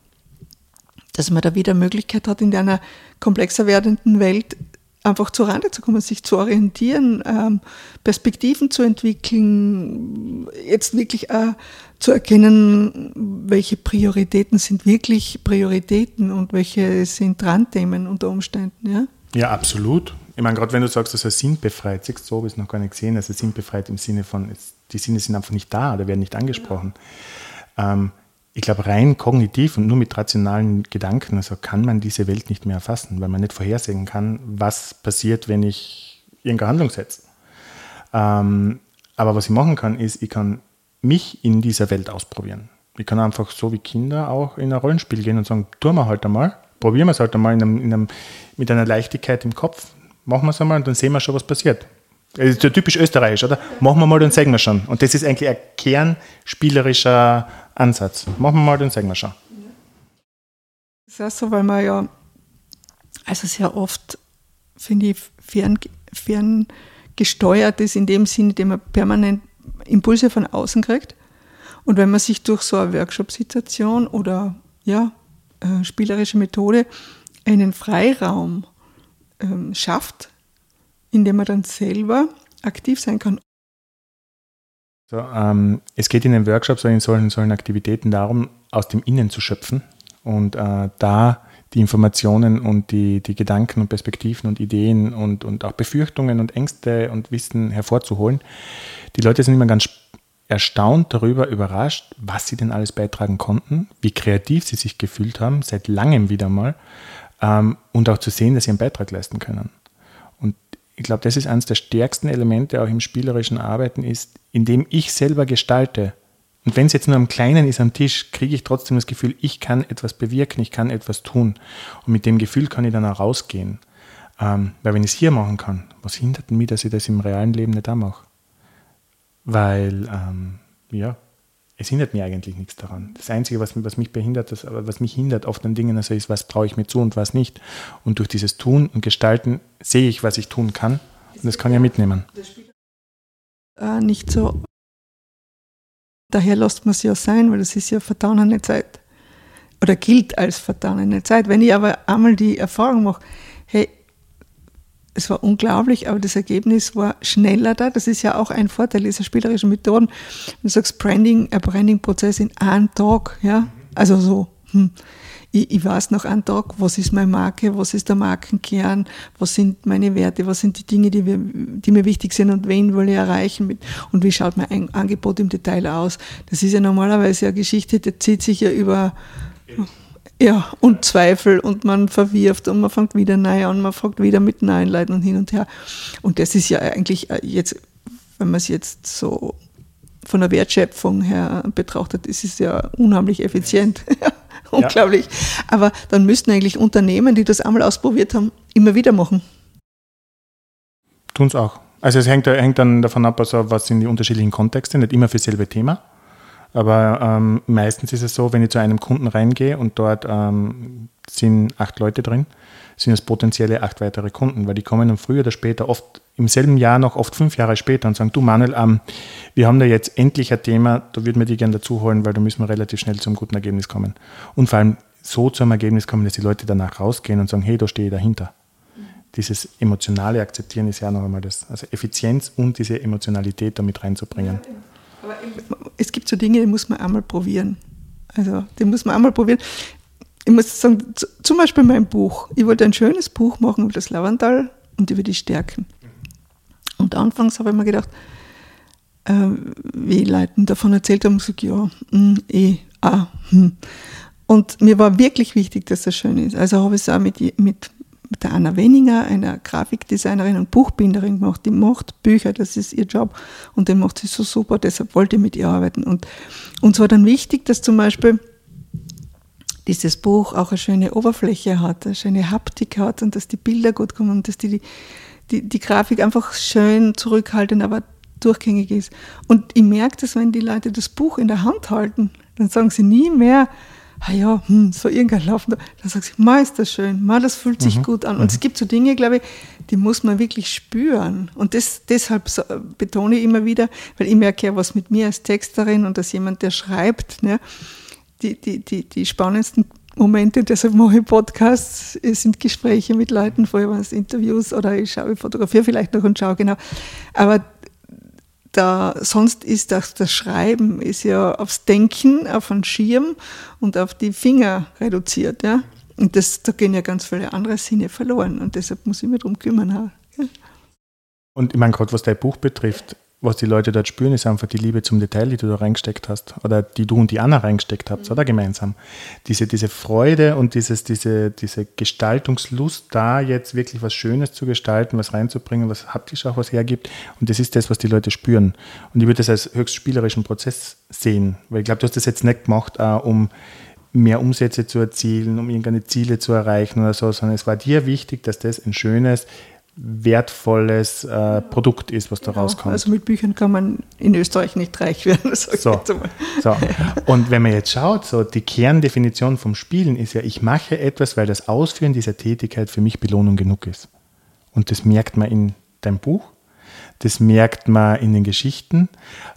dass man da wieder Möglichkeit hat, in einer komplexer werdenden Welt einfach zur Rande zu kommen, sich zu orientieren, ähm, Perspektiven zu entwickeln, jetzt wirklich äh, zu erkennen, welche Prioritäten sind wirklich Prioritäten und welche sind Randthemen unter Umständen. Ja, ja absolut. Ich meine, gerade wenn du sagst, dass er sinnbefreit, siehst so habe ich es noch gar nicht gesehen, also sinnbefreit im Sinne von, die Sinne sind einfach nicht da oder werden nicht angesprochen. Ja. Ähm, ich glaube, rein kognitiv und nur mit rationalen Gedanken, also kann man diese Welt nicht mehr erfassen, weil man nicht vorhersehen kann, was passiert, wenn ich irgendeine Handlung setze. Ähm, aber was ich machen kann, ist, ich kann mich in dieser Welt ausprobieren. Ich kann einfach so wie Kinder auch in ein Rollenspiel gehen und sagen, tun wir halt einmal, probieren wir es halt einmal in einem, in einem, mit einer Leichtigkeit im Kopf, machen wir es einmal und dann sehen wir schon, was passiert. Das ist ja typisch österreichisch, oder? Machen wir mal, dann sagen wir schon. Und das ist eigentlich ein kernspielerischer Ansatz. Machen wir mal, dann sagen wir schon. Das ist auch so, weil man ja, also sehr oft, finde ich, fern, fern gesteuert ist, in dem Sinne, indem man permanent Impulse von außen kriegt. Und wenn man sich durch so eine Workshop-Situation oder ja, äh, spielerische Methode einen Freiraum ähm, schafft, indem man dann selber aktiv sein kann. So, ähm, es geht in den Workshops oder in solchen, solchen Aktivitäten darum, aus dem Innen zu schöpfen und äh, da die Informationen und die, die Gedanken und Perspektiven und Ideen und, und auch Befürchtungen und Ängste und Wissen hervorzuholen. Die Leute sind immer ganz erstaunt darüber, überrascht, was sie denn alles beitragen konnten, wie kreativ sie sich gefühlt haben, seit langem wieder mal, ähm, und auch zu sehen, dass sie einen Beitrag leisten können. Und ich glaube, das ist eines der stärksten Elemente auch im spielerischen Arbeiten, ist, indem ich selber gestalte, Und wenn es jetzt nur am Kleinen ist am Tisch, kriege ich trotzdem das Gefühl, ich kann etwas bewirken, ich kann etwas tun. Und mit dem Gefühl kann ich dann auch rausgehen. Ähm, weil wenn ich es hier machen kann, was hindert mich, dass ich das im realen Leben nicht auch mache? Weil, ähm, ja, es hindert mir eigentlich nichts daran. Das Einzige, was, was mich behindert, das, was mich hindert oft an Dingen, also ist, was traue ich mir zu und was nicht. Und durch dieses Tun und Gestalten sehe ich, was ich tun kann. Und das kann ich ja mitnehmen. Äh, nicht so. Daher lässt man es ja sein, weil das ist ja vertane Zeit. Oder gilt als vertane Zeit. Wenn ich aber einmal die Erfahrung mache, es war unglaublich, aber das Ergebnis war schneller da. Das ist ja auch ein Vorteil dieser spielerischen Methoden. Du sagst Branding, ein Branding-Prozess in einem Tag, ja, also so. Hm. Ich, ich, weiß nach einem Tag, was ist meine Marke, was ist der Markenkern, was sind meine Werte, was sind die Dinge, die, wir, die mir wichtig sind und wen will ich erreichen mit, und wie schaut mein Angebot im Detail aus. Das ist ja normalerweise eine Geschichte, die zieht sich ja über ja, und Zweifel und man verwirft und man fängt wieder neu an, man fragt wieder mit neuen Leuten und hin und her. Und das ist ja eigentlich äh, jetzt, wenn man es jetzt so von der Wertschöpfung her betrachtet, ist es ja unheimlich effizient. Unglaublich. Ja. Aber dann müssten eigentlich Unternehmen, die das einmal ausprobiert haben, immer wieder machen. Tun es auch. Also es hängt, hängt dann davon ab, also was sind die unterschiedlichen Kontexte, nicht immer für dasselbe Thema. Aber ähm, meistens ist es so, wenn ich zu einem Kunden reingehe und dort ähm, sind acht Leute drin, sind es potenzielle acht weitere Kunden, weil die kommen dann früher oder später, oft im selben Jahr noch, oft fünf Jahre später und sagen, du Manuel, ähm, wir haben da jetzt endlich ein Thema, da würden wir dich gerne dazu holen, weil da müssen wir relativ schnell zum guten Ergebnis kommen. Und vor allem so zum Ergebnis kommen, dass die Leute danach rausgehen und sagen, hey, da stehe ich dahinter. Dieses emotionale Akzeptieren ist ja noch einmal das, also Effizienz und diese Emotionalität damit reinzubringen. Ja, aber es gibt so Dinge, die muss man einmal probieren. Also, die muss man einmal probieren. Ich muss sagen, zum Beispiel mein Buch. Ich wollte ein schönes Buch machen über das Lavandal und über die Stärken. Und anfangs habe ich mir gedacht, äh, wie Leuten davon erzählt haben, gesagt, ja, mh, hm, eh, ah, hm. Und mir war wirklich wichtig, dass das schön ist. Also habe ich es auch mit, mit mit der Anna Weninger, einer Grafikdesignerin und Buchbinderin gemacht. Die macht Bücher, das ist ihr Job und den macht sie so super, deshalb wollte ich mit ihr arbeiten. Und uns war dann wichtig, dass zum Beispiel dieses Buch auch eine schöne Oberfläche hat, eine schöne Haptik hat und dass die Bilder gut kommen und dass die, die, die Grafik einfach schön zurückhaltend, aber durchgängig ist. Und ich merke das, wenn die Leute das Buch in der Hand halten, dann sagen sie nie mehr, ah ja, hm, so irgendein Laufen, dann sagst du, ma ist das schön, ma das fühlt sich mhm. gut an. Und mhm. es gibt so Dinge, glaube ich, die muss man wirklich spüren. Und das, deshalb so, betone ich immer wieder, weil ich merke ja, was mit mir als Texterin und als jemand, der schreibt, ne, die, die, die, die spannendsten Momente, deshalb mache ich Podcasts, es sind Gespräche mit Leuten, vorher waren es Interviews oder ich schaue, ich fotografiere vielleicht noch und schaue genau. Aber da, sonst ist das, das Schreiben ist ja aufs Denken, auf einen Schirm und auf die Finger reduziert. Ja? Und das, da gehen ja ganz viele andere Sinne verloren und deshalb muss ich mich darum kümmern. Ja? Und ich meine, gerade was dein Buch betrifft, was die Leute dort spüren, ist einfach die Liebe zum Detail, die du da reingesteckt hast. Oder die du und die Anna reingesteckt habt, mhm. oder gemeinsam. Diese, diese Freude und dieses, diese, diese Gestaltungslust, da jetzt wirklich was Schönes zu gestalten, was reinzubringen, was haptisch auch was hergibt. Und das ist das, was die Leute spüren. Und ich würde das als höchst spielerischen Prozess sehen. Weil ich glaube, du hast das jetzt nicht gemacht, uh, um mehr Umsätze zu erzielen, um irgendeine Ziele zu erreichen oder so, sondern es war dir wichtig, dass das ein schönes, wertvolles äh, Produkt ist, was da genau. rauskommt. Also mit Büchern kann man in Österreich nicht reich werden. So, so. Und wenn man jetzt schaut, so die Kerndefinition vom Spielen ist ja, ich mache etwas, weil das Ausführen dieser Tätigkeit für mich Belohnung genug ist. Und das merkt man in deinem Buch, das merkt man in den Geschichten,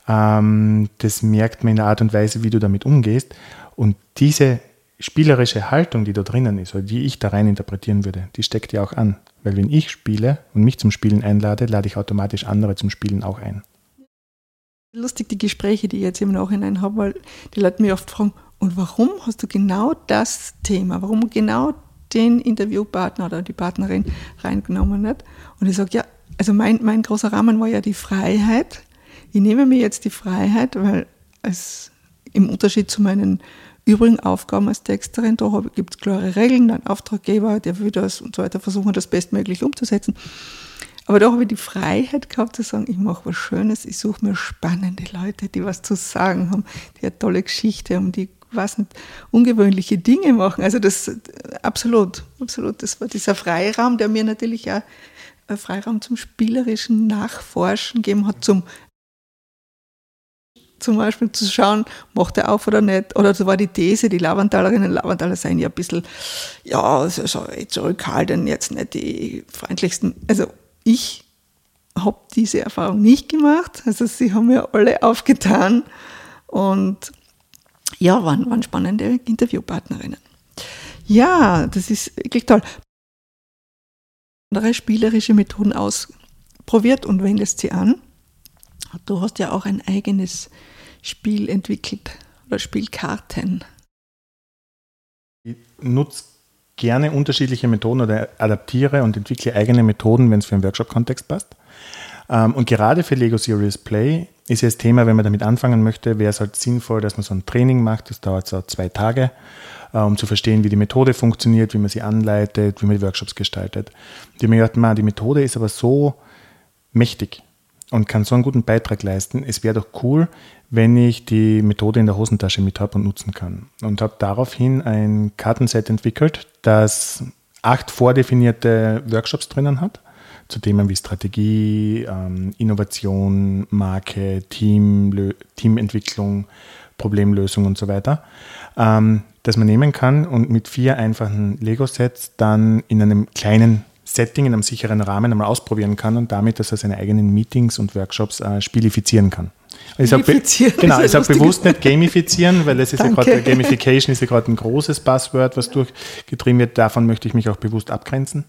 ähm, das merkt man in der Art und Weise, wie du damit umgehst. Und diese spielerische Haltung, die da drinnen ist, oder die ich da rein interpretieren würde, die steckt ja auch an. Weil wenn ich spiele und mich zum Spielen einlade, lade ich automatisch andere zum Spielen auch ein. Lustig die Gespräche, die ich jetzt im Nachhinein habe, weil die Leute mich oft fragen, und warum hast du genau das Thema, warum genau den Interviewpartner oder die Partnerin reingenommen hat? Und ich sage, ja, also mein, mein großer Rahmen war ja die Freiheit. Ich nehme mir jetzt die Freiheit, weil es im Unterschied zu meinen übrigen Aufgaben als Texterin. Da gibt es klare Regeln, ein Auftraggeber, der will das und so weiter versuchen, das bestmöglich umzusetzen. Aber da habe ich die Freiheit gehabt zu sagen, ich mache was Schönes, ich suche mir spannende Leute, die was zu sagen haben, die eine tolle Geschichte haben, die was nicht, ungewöhnliche Dinge machen. Also das absolut, absolut. Das war dieser Freiraum, der mir natürlich auch Freiraum zum spielerischen Nachforschen gegeben hat, zum zum Beispiel zu schauen, macht er auf oder nicht. Oder so war die These, die Lavantalerinnen und Lavantaler seien ja ein bisschen, ja, so, so zurückhaltend, jetzt nicht die freundlichsten. Also ich habe diese Erfahrung nicht gemacht. Also sie haben ja alle aufgetan und ja, waren, waren spannende Interviewpartnerinnen. Ja, das ist wirklich toll. Andere spielerische Methoden ausprobiert und wendest sie an. Du hast ja auch ein eigenes Spiel entwickelt oder Spielkarten. Ich nutze gerne unterschiedliche Methoden oder adaptiere und entwickle eigene Methoden, wenn es für einen Workshop-Kontext passt. Ähm, und gerade für Lego Serious Play ist ja das Thema, wenn man damit anfangen möchte, wäre es halt sinnvoll, dass man so ein Training macht. Das dauert so zwei Tage, äh, um zu verstehen, wie die Methode funktioniert, wie man sie anleitet, wie man die Workshops gestaltet. Die gedacht, die Methode ist aber so mächtig und kann so einen guten Beitrag leisten. Es wäre doch cool, wenn ich die Methode in der Hosentasche mit habe und nutzen kann. Und habe daraufhin ein Kartenset entwickelt, das acht vordefinierte Workshops drinnen hat, zu Themen wie Strategie, ähm, Innovation, Marke, Team, Teamentwicklung, Problemlösung und so weiter, ähm, das man nehmen kann und mit vier einfachen Lego-Sets dann in einem kleinen Setting in einem sicheren Rahmen einmal ausprobieren kann und damit, dass er seine eigenen Meetings und Workshops äh, spielifizieren kann. Also gamifizieren. Genau, ich sage bewusst nicht gamifizieren, weil das ist Danke. ja gerade, Gamification ist ja gerade ein großes Buzzword, was durchgetrieben wird. Davon möchte ich mich auch bewusst abgrenzen.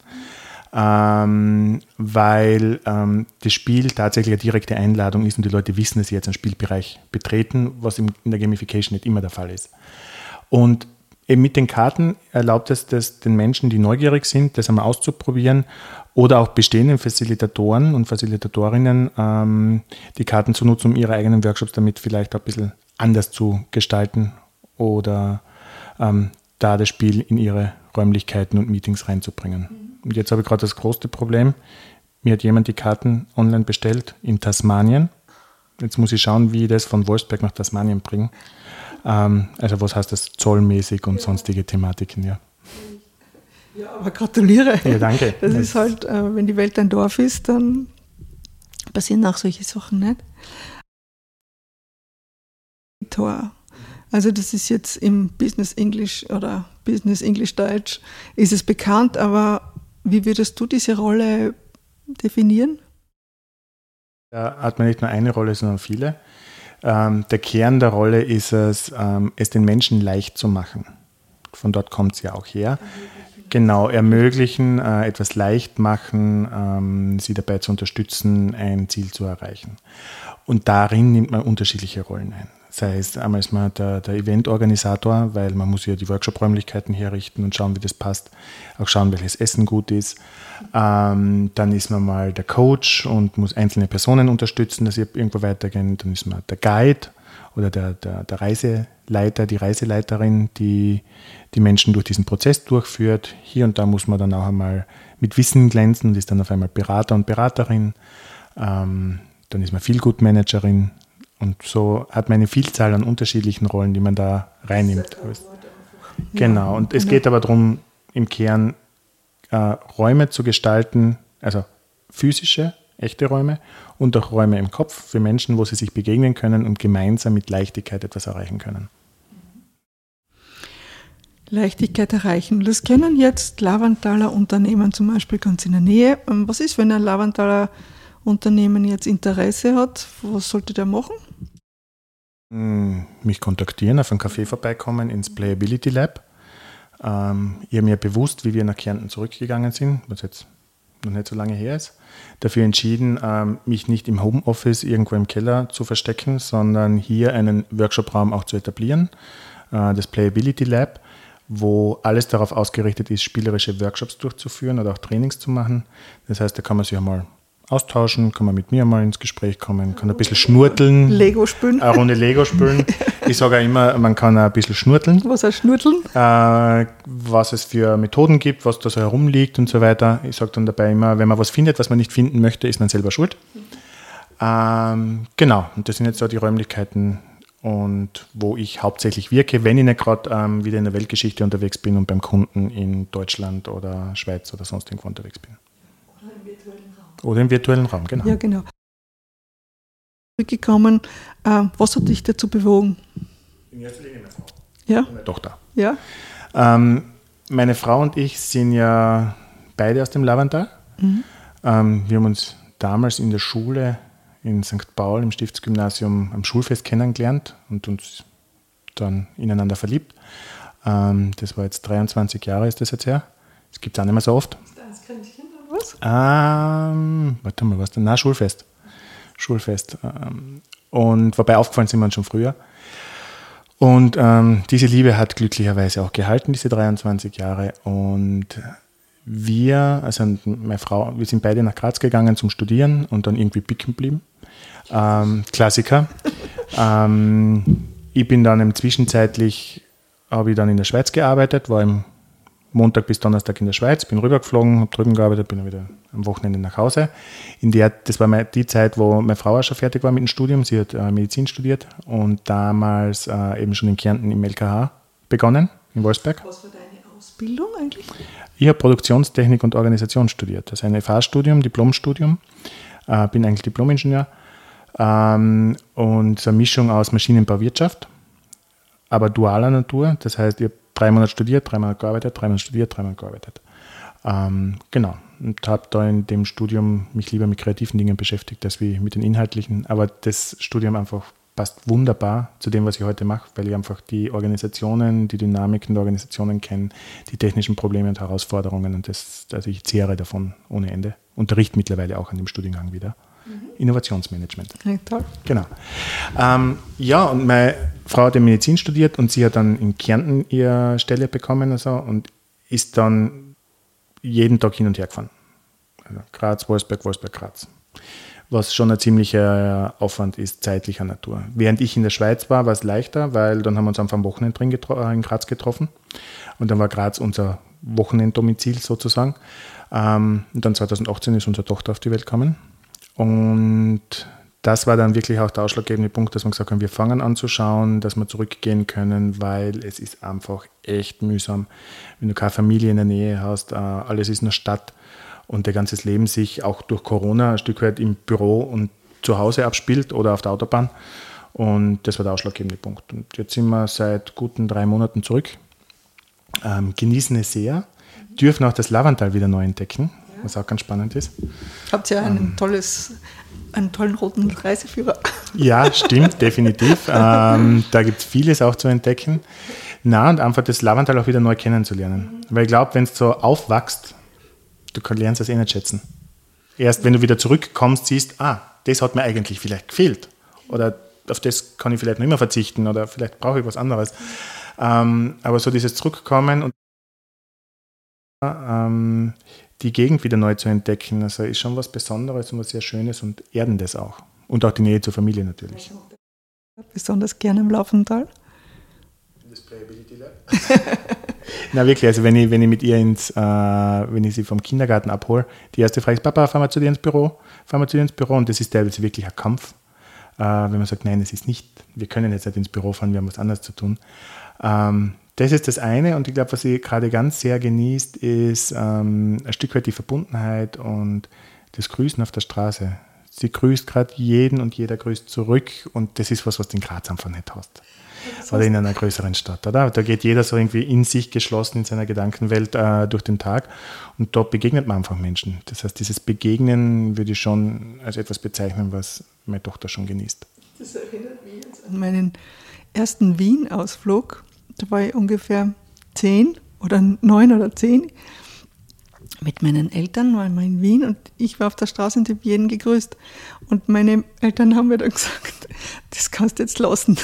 Ähm, weil ähm, das Spiel tatsächlich eine direkte Einladung ist und die Leute wissen, dass sie jetzt einen Spielbereich betreten, was in der Gamification nicht immer der Fall ist. Und eben mit den Karten erlaubt es das den Menschen, die neugierig sind, das einmal auszuprobieren oder auch bestehenden Facilitatoren und Facilitatorinnen ähm, die Karten zu nutzen, um ihre eigenen Workshops damit vielleicht auch ein bisschen anders zu gestalten oder ähm, da das Spiel in ihre Räumlichkeiten und Meetings reinzubringen. Mhm. Und jetzt habe ich gerade das größte Problem. Mir hat jemand die Karten online bestellt in Tasmanien. Jetzt muss ich schauen, wie ich das von Wolfsberg nach Tasmanien bringe. Ähm, also was heißt das zollmäßig und ja. sonstige Thematiken, ja. Ja, aber gratuliere. Ja, danke. Das ist halt, äh, wenn die Welt ein Dorf ist, dann passieren auch solche Sachen nicht. Tor. Also das ist jetzt im Business English oder Business English Deutsch ist es bekannt, aber wie würdest du diese Rolle definieren? Da hat man nicht nur eine Rolle, sondern viele. Ähm, der Kern der Rolle ist es, ähm, es den Menschen leicht zu machen. Von dort kommt es ja auch her. Genau, ermöglichen, äh, etwas leicht machen, ähm, sie dabei zu unterstützen, ein Ziel zu erreichen. Und darin nimmt man unterschiedliche Rollen ein. Sei es einmal ist man der, der Eventorganisator, weil man muss ja die Workshop-Räumlichkeiten herrichten und schauen, wie das passt. Auch schauen, welches Essen gut ist. Ähm, dann ist man mal der Coach und muss einzelne Personen unterstützen, dass sie irgendwo weitergehen. Dann ist man der Guide oder der, der, der Reiseleiter, die Reiseleiterin, die die Menschen durch diesen Prozess durchführt. Hier und da muss man dann auch einmal mit Wissen glänzen und ist dann auf einmal Berater und Beraterin. Ähm, dann ist man Feelgood-Managerin und so hat man eine Vielzahl an unterschiedlichen Rollen, die man da reinnimmt. Genau, und es geht aber darum, im Kern äh, Räume zu gestalten, also physische, echte Räume und auch Räume im Kopf für Menschen, wo sie sich begegnen können und gemeinsam mit Leichtigkeit etwas erreichen können. Leichtigkeit erreichen. Das kennen jetzt Lavantaler Unternehmen zum Beispiel ganz in der Nähe. Ähm, was ist, wenn ein Lavantaler Unternehmen jetzt Interesse hat? Was sollte der machen? Hm, mich kontaktieren, auf einen Café vorbeikommen ins Playability Lab. Ähm, ich habe mir bewusst, wie wir nach Kärnten zurückgegangen sind, was jetzt noch nicht so lange her ist, dafür entschieden, ähm, mich nicht im Homeoffice irgendwo im Keller zu verstecken, sondern hier einen Workshop-Raum auch zu etablieren, äh, das Playability Lab, wo alles darauf ausgerichtet ist, spielerische Workshops durchzuführen oder auch Trainings zu machen. Das heißt, da kann man sich einmal austauschen, kann man mit mir mal ins Gespräch kommen, kann ein bisschen schnurteln. Lego spielen. Eine Runde Lego spielen. Ich sage auch immer, man kann ein bisschen schnurteln. Was heißt Schnurteln? Äh, was es für Methoden gibt, was da so herumliegt und so weiter. Ich sage dann dabei immer, wenn man was findet, was man nicht finden möchte, ist man selber schuld. Ähm, genau, und das sind jetzt so die Räumlichkeiten, und wo ich hauptsächlich wirke, wenn ich nicht gerade ähm, wieder in der Weltgeschichte unterwegs bin und beim Kunden in Deutschland oder Schweiz oder sonst irgendwo unterwegs bin. Oder im virtuellen Raum. Oder im virtuellen Raum, genau. Ja, genau. Zurückgekommen, äh, was hat dich dazu bewogen? In erster Linie meine Frau. Ja. Meine Tochter. Ja. Ähm, meine Frau und ich sind ja beide aus dem Lavantal. Mhm. Ähm, wir haben uns damals in der Schule in St. Paul im Stiftsgymnasium am Schulfest kennengelernt und uns dann ineinander verliebt. Ähm, das war jetzt 23 Jahre, ist das jetzt her. Das gibt es auch nicht mehr so oft. Ist das Was? Ähm, warte mal, was denn? Na, Schulfest. Schulfest. Ähm, und wobei aufgefallen sind wir uns schon früher. Und ähm, diese Liebe hat glücklicherweise auch gehalten, diese 23 Jahre. Und wir, also meine Frau, wir sind beide nach Graz gegangen zum Studieren und dann irgendwie picken geblieben. Ähm, Klassiker. ähm, ich bin dann im Zwischenzeitlich, habe ich dann in der Schweiz gearbeitet, war im Montag bis Donnerstag in der Schweiz, bin rübergeflogen, habe drüben gearbeitet, bin dann wieder am Wochenende nach Hause. In der, das war die Zeit, wo meine Frau auch schon fertig war mit dem Studium. Sie hat äh, Medizin studiert und damals äh, eben schon in Kärnten im LKH begonnen, in Wolfsberg. Was war deine Ausbildung eigentlich? Ich habe Produktionstechnik und Organisation studiert. Das ist ein FH-Studium, Diplomstudium. Äh, bin eigentlich Diplomingenieur. Ähm, und so eine Mischung aus Maschinenbauwirtschaft, aber dualer Natur. Das heißt, ich habe drei Monate studiert, drei Monate gearbeitet, drei Monate studiert, drei Monate gearbeitet. Ähm, genau. Und habe da in dem Studium mich lieber mit kreativen Dingen beschäftigt, als wie mit den inhaltlichen. Aber das Studium einfach passt wunderbar zu dem, was ich heute mache, weil ich einfach die Organisationen, die Dynamiken der Organisationen kenne, die technischen Probleme und Herausforderungen und das, also ich zehre davon ohne Ende. Unterrichte mittlerweile auch an dem Studiengang wieder. Mhm. Innovationsmanagement. Ja, toll. Genau. Ähm, ja, und meine Frau hat ja Medizin studiert und sie hat dann in Kärnten ihre Stelle bekommen und, so, und ist dann jeden Tag hin und her gefahren. Also Graz, Wolfsberg, Wolfsberg, Graz was schon ein ziemlicher Aufwand ist, zeitlicher Natur. Während ich in der Schweiz war, war es leichter, weil dann haben wir uns einfach am Wochenende drin äh, in Graz getroffen. Und dann war Graz unser Wochenenddomizil sozusagen. Ähm, und dann 2018 ist unsere Tochter auf die Welt gekommen. Und das war dann wirklich auch der ausschlaggebende Punkt, dass wir gesagt haben, wir fangen an zu schauen, dass wir zurückgehen können, weil es ist einfach echt mühsam, wenn du keine Familie in der Nähe hast, äh, alles ist in der Stadt und der ganze Leben sich auch durch Corona ein Stück weit im Büro und zu Hause abspielt oder auf der Autobahn. Und das war der ausschlaggebende Punkt. Und jetzt sind wir seit guten drei Monaten zurück, ähm, genießen es sehr, dürfen auch das Lavantal wieder neu entdecken, ja. was auch ganz spannend ist. Habt ihr ein ähm, tolles, einen tollen roten Reiseführer? Ja, stimmt, definitiv. Ähm, da gibt es vieles auch zu entdecken. Na, und einfach das Lavantal auch wieder neu kennenzulernen. Mhm. Weil ich glaube, wenn es so aufwächst, du lernst das eh nicht schätzen. Erst wenn du wieder zurückkommst, siehst, ah, das hat mir eigentlich vielleicht gefehlt. Oder auf das kann ich vielleicht noch immer verzichten oder vielleicht brauche ich was anderes. Ähm, aber so dieses Zurückkommen und ähm, die Gegend wieder neu zu entdecken, also ist schon was Besonderes und was sehr Schönes und Erdendes auch. Und auch die Nähe zur Familie natürlich. Besonders gerne im Laufental? Das Playability Lab. Na wirklich, also wenn ich, wenn ich mit ihr ins, äh, wenn ich sie vom Kindergarten abhole, die erste Frage ist, Papa, fahren wir zu dir ins Büro? Fahren wir zu dir ins Büro? Und das ist teilweise wirklich ein Kampf, äh, wenn man sagt, nein, es ist nicht, wir können jetzt nicht ins Büro fahren, wir haben was anderes zu tun. Ähm, das ist das eine und ich glaube, was sie gerade ganz sehr genießt, ist ähm, ein Stück weit die Verbundenheit und das Grüßen auf der Straße. Sie grüßt gerade jeden und jeder grüßt zurück und das ist was, was den Graz einfach nicht hast oder in einer größeren Stadt, oder? Da geht jeder so irgendwie in sich geschlossen in seiner Gedankenwelt äh, durch den Tag und dort begegnet man einfach Menschen. Das heißt, dieses Begegnen würde ich schon als etwas bezeichnen, was meine Tochter schon genießt. Das erinnert mich jetzt an meinen ersten Wien-Ausflug. Da war ich ungefähr zehn oder neun oder zehn mit meinen Eltern, waren wir in Wien und ich war auf der Straße und habe jeden gegrüßt. Und meine Eltern haben mir dann gesagt, das kannst du jetzt lassen.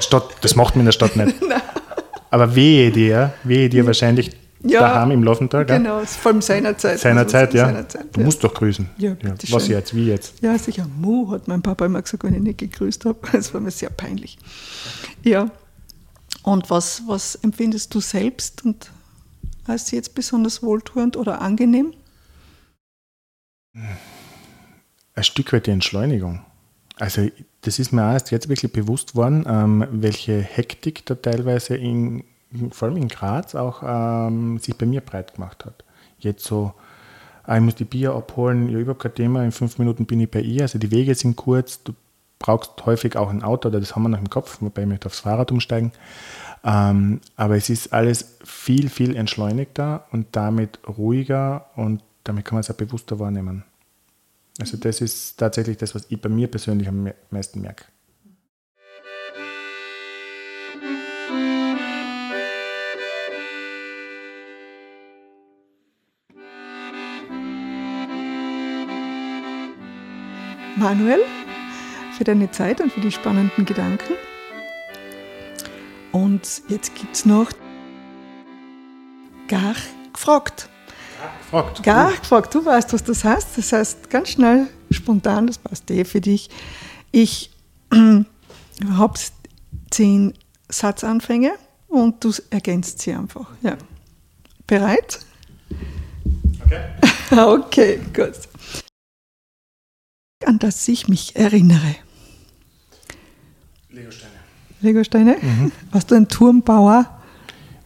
Stadt, das macht man in der Stadt nicht. Aber wehe dir, wehe dir wahrscheinlich, Ja, daheim im Laufental. gell? Genau, ist vor allem seiner Zeit. Seiner Also, Zeit, ja. Seiner Zeit, Du ja. musst doch grüßen. Ja, bitte Was schön. jetzt? Wie jetzt? Ja, sicher. Mu, hat mein Papa immer gesagt, wenn ich nicht gegrüßt habe. Das war mir sehr peinlich. Ja. Und was, was empfindest du selbst und als jetzt besonders wohltuend oder angenehm? Ein Stück weit die Entschleunigung. Also das ist mir auch erst jetzt wirklich bewusst worden, ähm, welche Hektik da teilweise in, vor allem in Graz auch ähm, sich bei mir breit gemacht hat. Jetzt so, ah, ich muss die Bier abholen, ja überhaupt kein Thema, in fünf Minuten bin ich bei ihr, also die Wege sind kurz, du brauchst häufig auch ein Auto, oder das haben wir noch im Kopf, wobei ich möchte aufs Fahrrad umsteigen. Ähm, aber es ist alles viel, viel entschleunigter und damit ruhiger und damit kann man es auch bewusster wahrnehmen. Also das ist tatsächlich das, was ich bei mir persönlich am me- meisten merke. Manuel, für deine Zeit und für die spannenden Gedanken. Und jetzt gibt es noch gar gefragt. Fragt. Gar gefragt, du weißt, was das heißt. Das heißt ganz schnell, spontan, das passt eh für dich. Ich habe zehn Satzanfänge und du ergänzt sie einfach. Ja. Bereit? Okay. Okay, gut. An das ich mich erinnere. Legosteine. Legosteine? Warst du ein Turmbauer?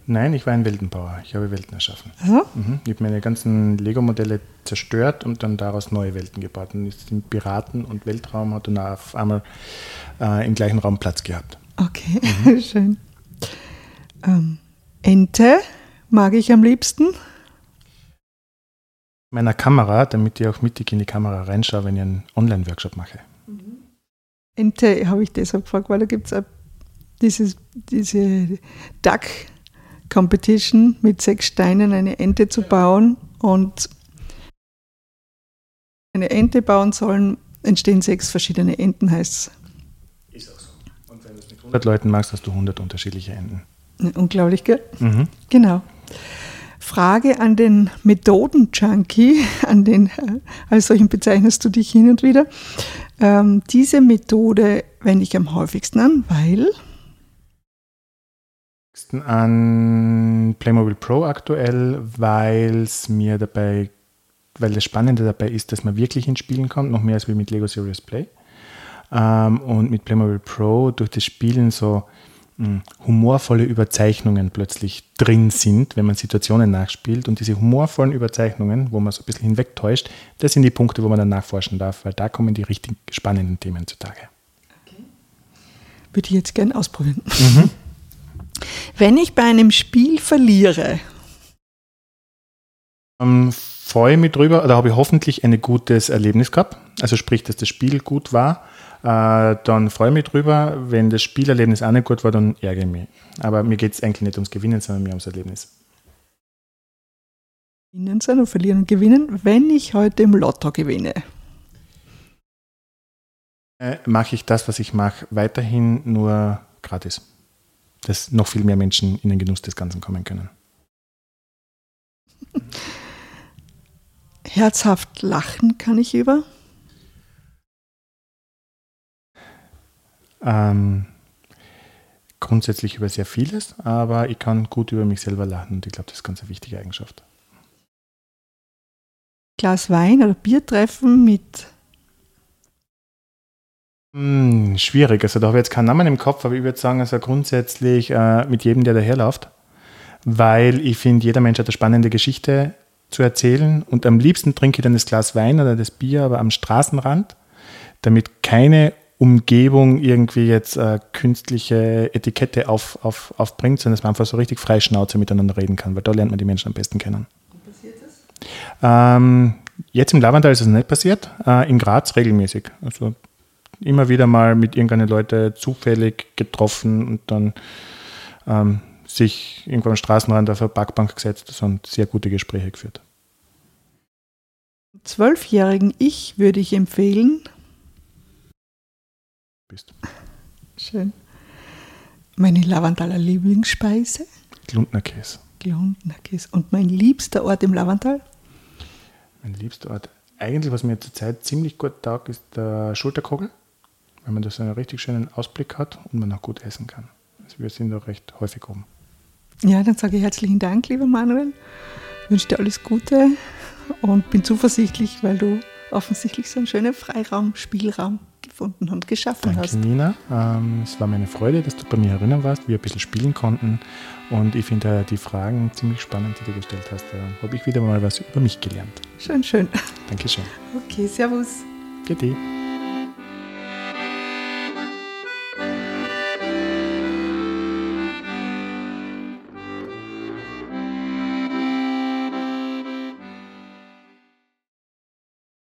Nein, ich war ein Weltenbauer. Ich habe Welten erschaffen. Also? Mhm. Ich habe meine ganzen Lego-Modelle zerstört und dann daraus neue Welten gebaut. Und ist im Piraten- und Weltraum hat dann auf einmal äh, im gleichen Raum Platz gehabt. Okay, schön. Ähm, Ente mag ich am liebsten. Meiner Kamera, damit ich auch mittig in die Kamera reinschaue, wenn ich einen Online-Workshop mache. Ente habe ich deshalb gefragt, weil da gibt es dieses, diese Duck Competition mit sechs Steinen eine Ente zu bauen und eine Ente bauen sollen, entstehen sechs verschiedene Enten, heißt es. Ist auch so. Und wenn du es mit 100 Leuten machst, hast du 100 unterschiedliche Enden. Unglaublich, gell? Mhm. Genau. Frage an den Methoden-Junkie, an den, als solchen bezeichnest du dich hin und wieder. Ähm, diese Methode wende ich am häufigsten an, weil An Playmobil Pro aktuell, weil es mir dabei, weil das Spannende dabei ist, dass man wirklich ins Spielen kommt, noch mehr als wie mit Lego Serious Play. Ähm, und mit Playmobil Pro durch das Spielen so humorvolle Überzeichnungen plötzlich drin sind, wenn man Situationen nachspielt. Und diese humorvollen Überzeichnungen, wo man so ein bisschen hinwegtäuscht, das sind die Punkte, wo man dann nachforschen darf, weil da kommen die richtig spannenden Themen zutage. würde ich jetzt gern ausprobieren. Wenn ich bei einem Spiel verliere, Ähm, freue mich drüber, da habe ich hoffentlich ein gutes Erlebnis gehabt. Also sprich, dass das Spiel gut war. Äh, dann freue ich mich drüber. Wenn das Spielerlebnis auch nicht gut war, dann ärgere ich mich. Aber mir geht es eigentlich nicht ums Gewinnen, sondern mehr ums Erlebnis. gewinnen sein und verlieren und gewinnen, wenn ich heute im Lotto gewinne. Äh, mache ich das, was ich mache, weiterhin nur gratis. Dass noch viel mehr Menschen in den Genuss des Ganzen kommen können. Herzhaft lachen kann ich über. Ähm, grundsätzlich über sehr vieles, aber ich kann gut über mich selber lachen und ich glaube, das ist ganz eine wichtige Eigenschaft. Glas Wein oder Bier treffen mit Hm, schwierig. Also da habe ich jetzt keinen Namen im Kopf, aber ich würde sagen, also grundsätzlich äh, mit jedem, der daherläuft, weil ich finde, jeder Mensch hat eine spannende Geschichte zu erzählen und am liebsten trinke ich dann das Glas Wein oder das Bier, aber am Straßenrand, damit keine Umgebung irgendwie jetzt äh, künstliche Etikette auf, auf, aufbringt, sondern dass man einfach so richtig frei Schnauze miteinander reden kann, weil da lernt man die Menschen am besten kennen. Ähm, jetzt im Lavandal ist es nicht passiert, äh, in Graz regelmäßig. Also immer wieder mal mit irgendeinen Leuten zufällig getroffen und dann ähm, sich irgendwo am Straßenrand auf eine Parkbank gesetzt und sehr gute Gespräche geführt. zwölfjährigen Ich würde ich empfehlen, Bist. schön, meine Lavandaler Lieblingsspeise. Glundner Käse. Glundnackis. Und mein liebster Ort im Lavantal? Mein liebster Ort. Eigentlich, was mir zurzeit ziemlich gut taugt, ist der Schulterkogel, weil man da so einen richtig schönen Ausblick hat und man auch gut essen kann. Also wir sind da recht häufig oben. Ja, dann sage ich herzlichen Dank, lieber Manuel. Ich wünsche dir alles Gute und bin zuversichtlich, weil du offensichtlich so einen schönen Freiraum, Spielraum gefunden und geschaffen Danke, hast. Nina. Ähm, es war mir eine Freude, dass du bei mir erinnern warst, wir ein bisschen spielen konnten. Und ich finde äh, die Fragen ziemlich spannend, die du gestellt hast. Da habe ich wieder mal was über mich gelernt. Schön, schön. Dankeschön. Okay, Servus. Bitte.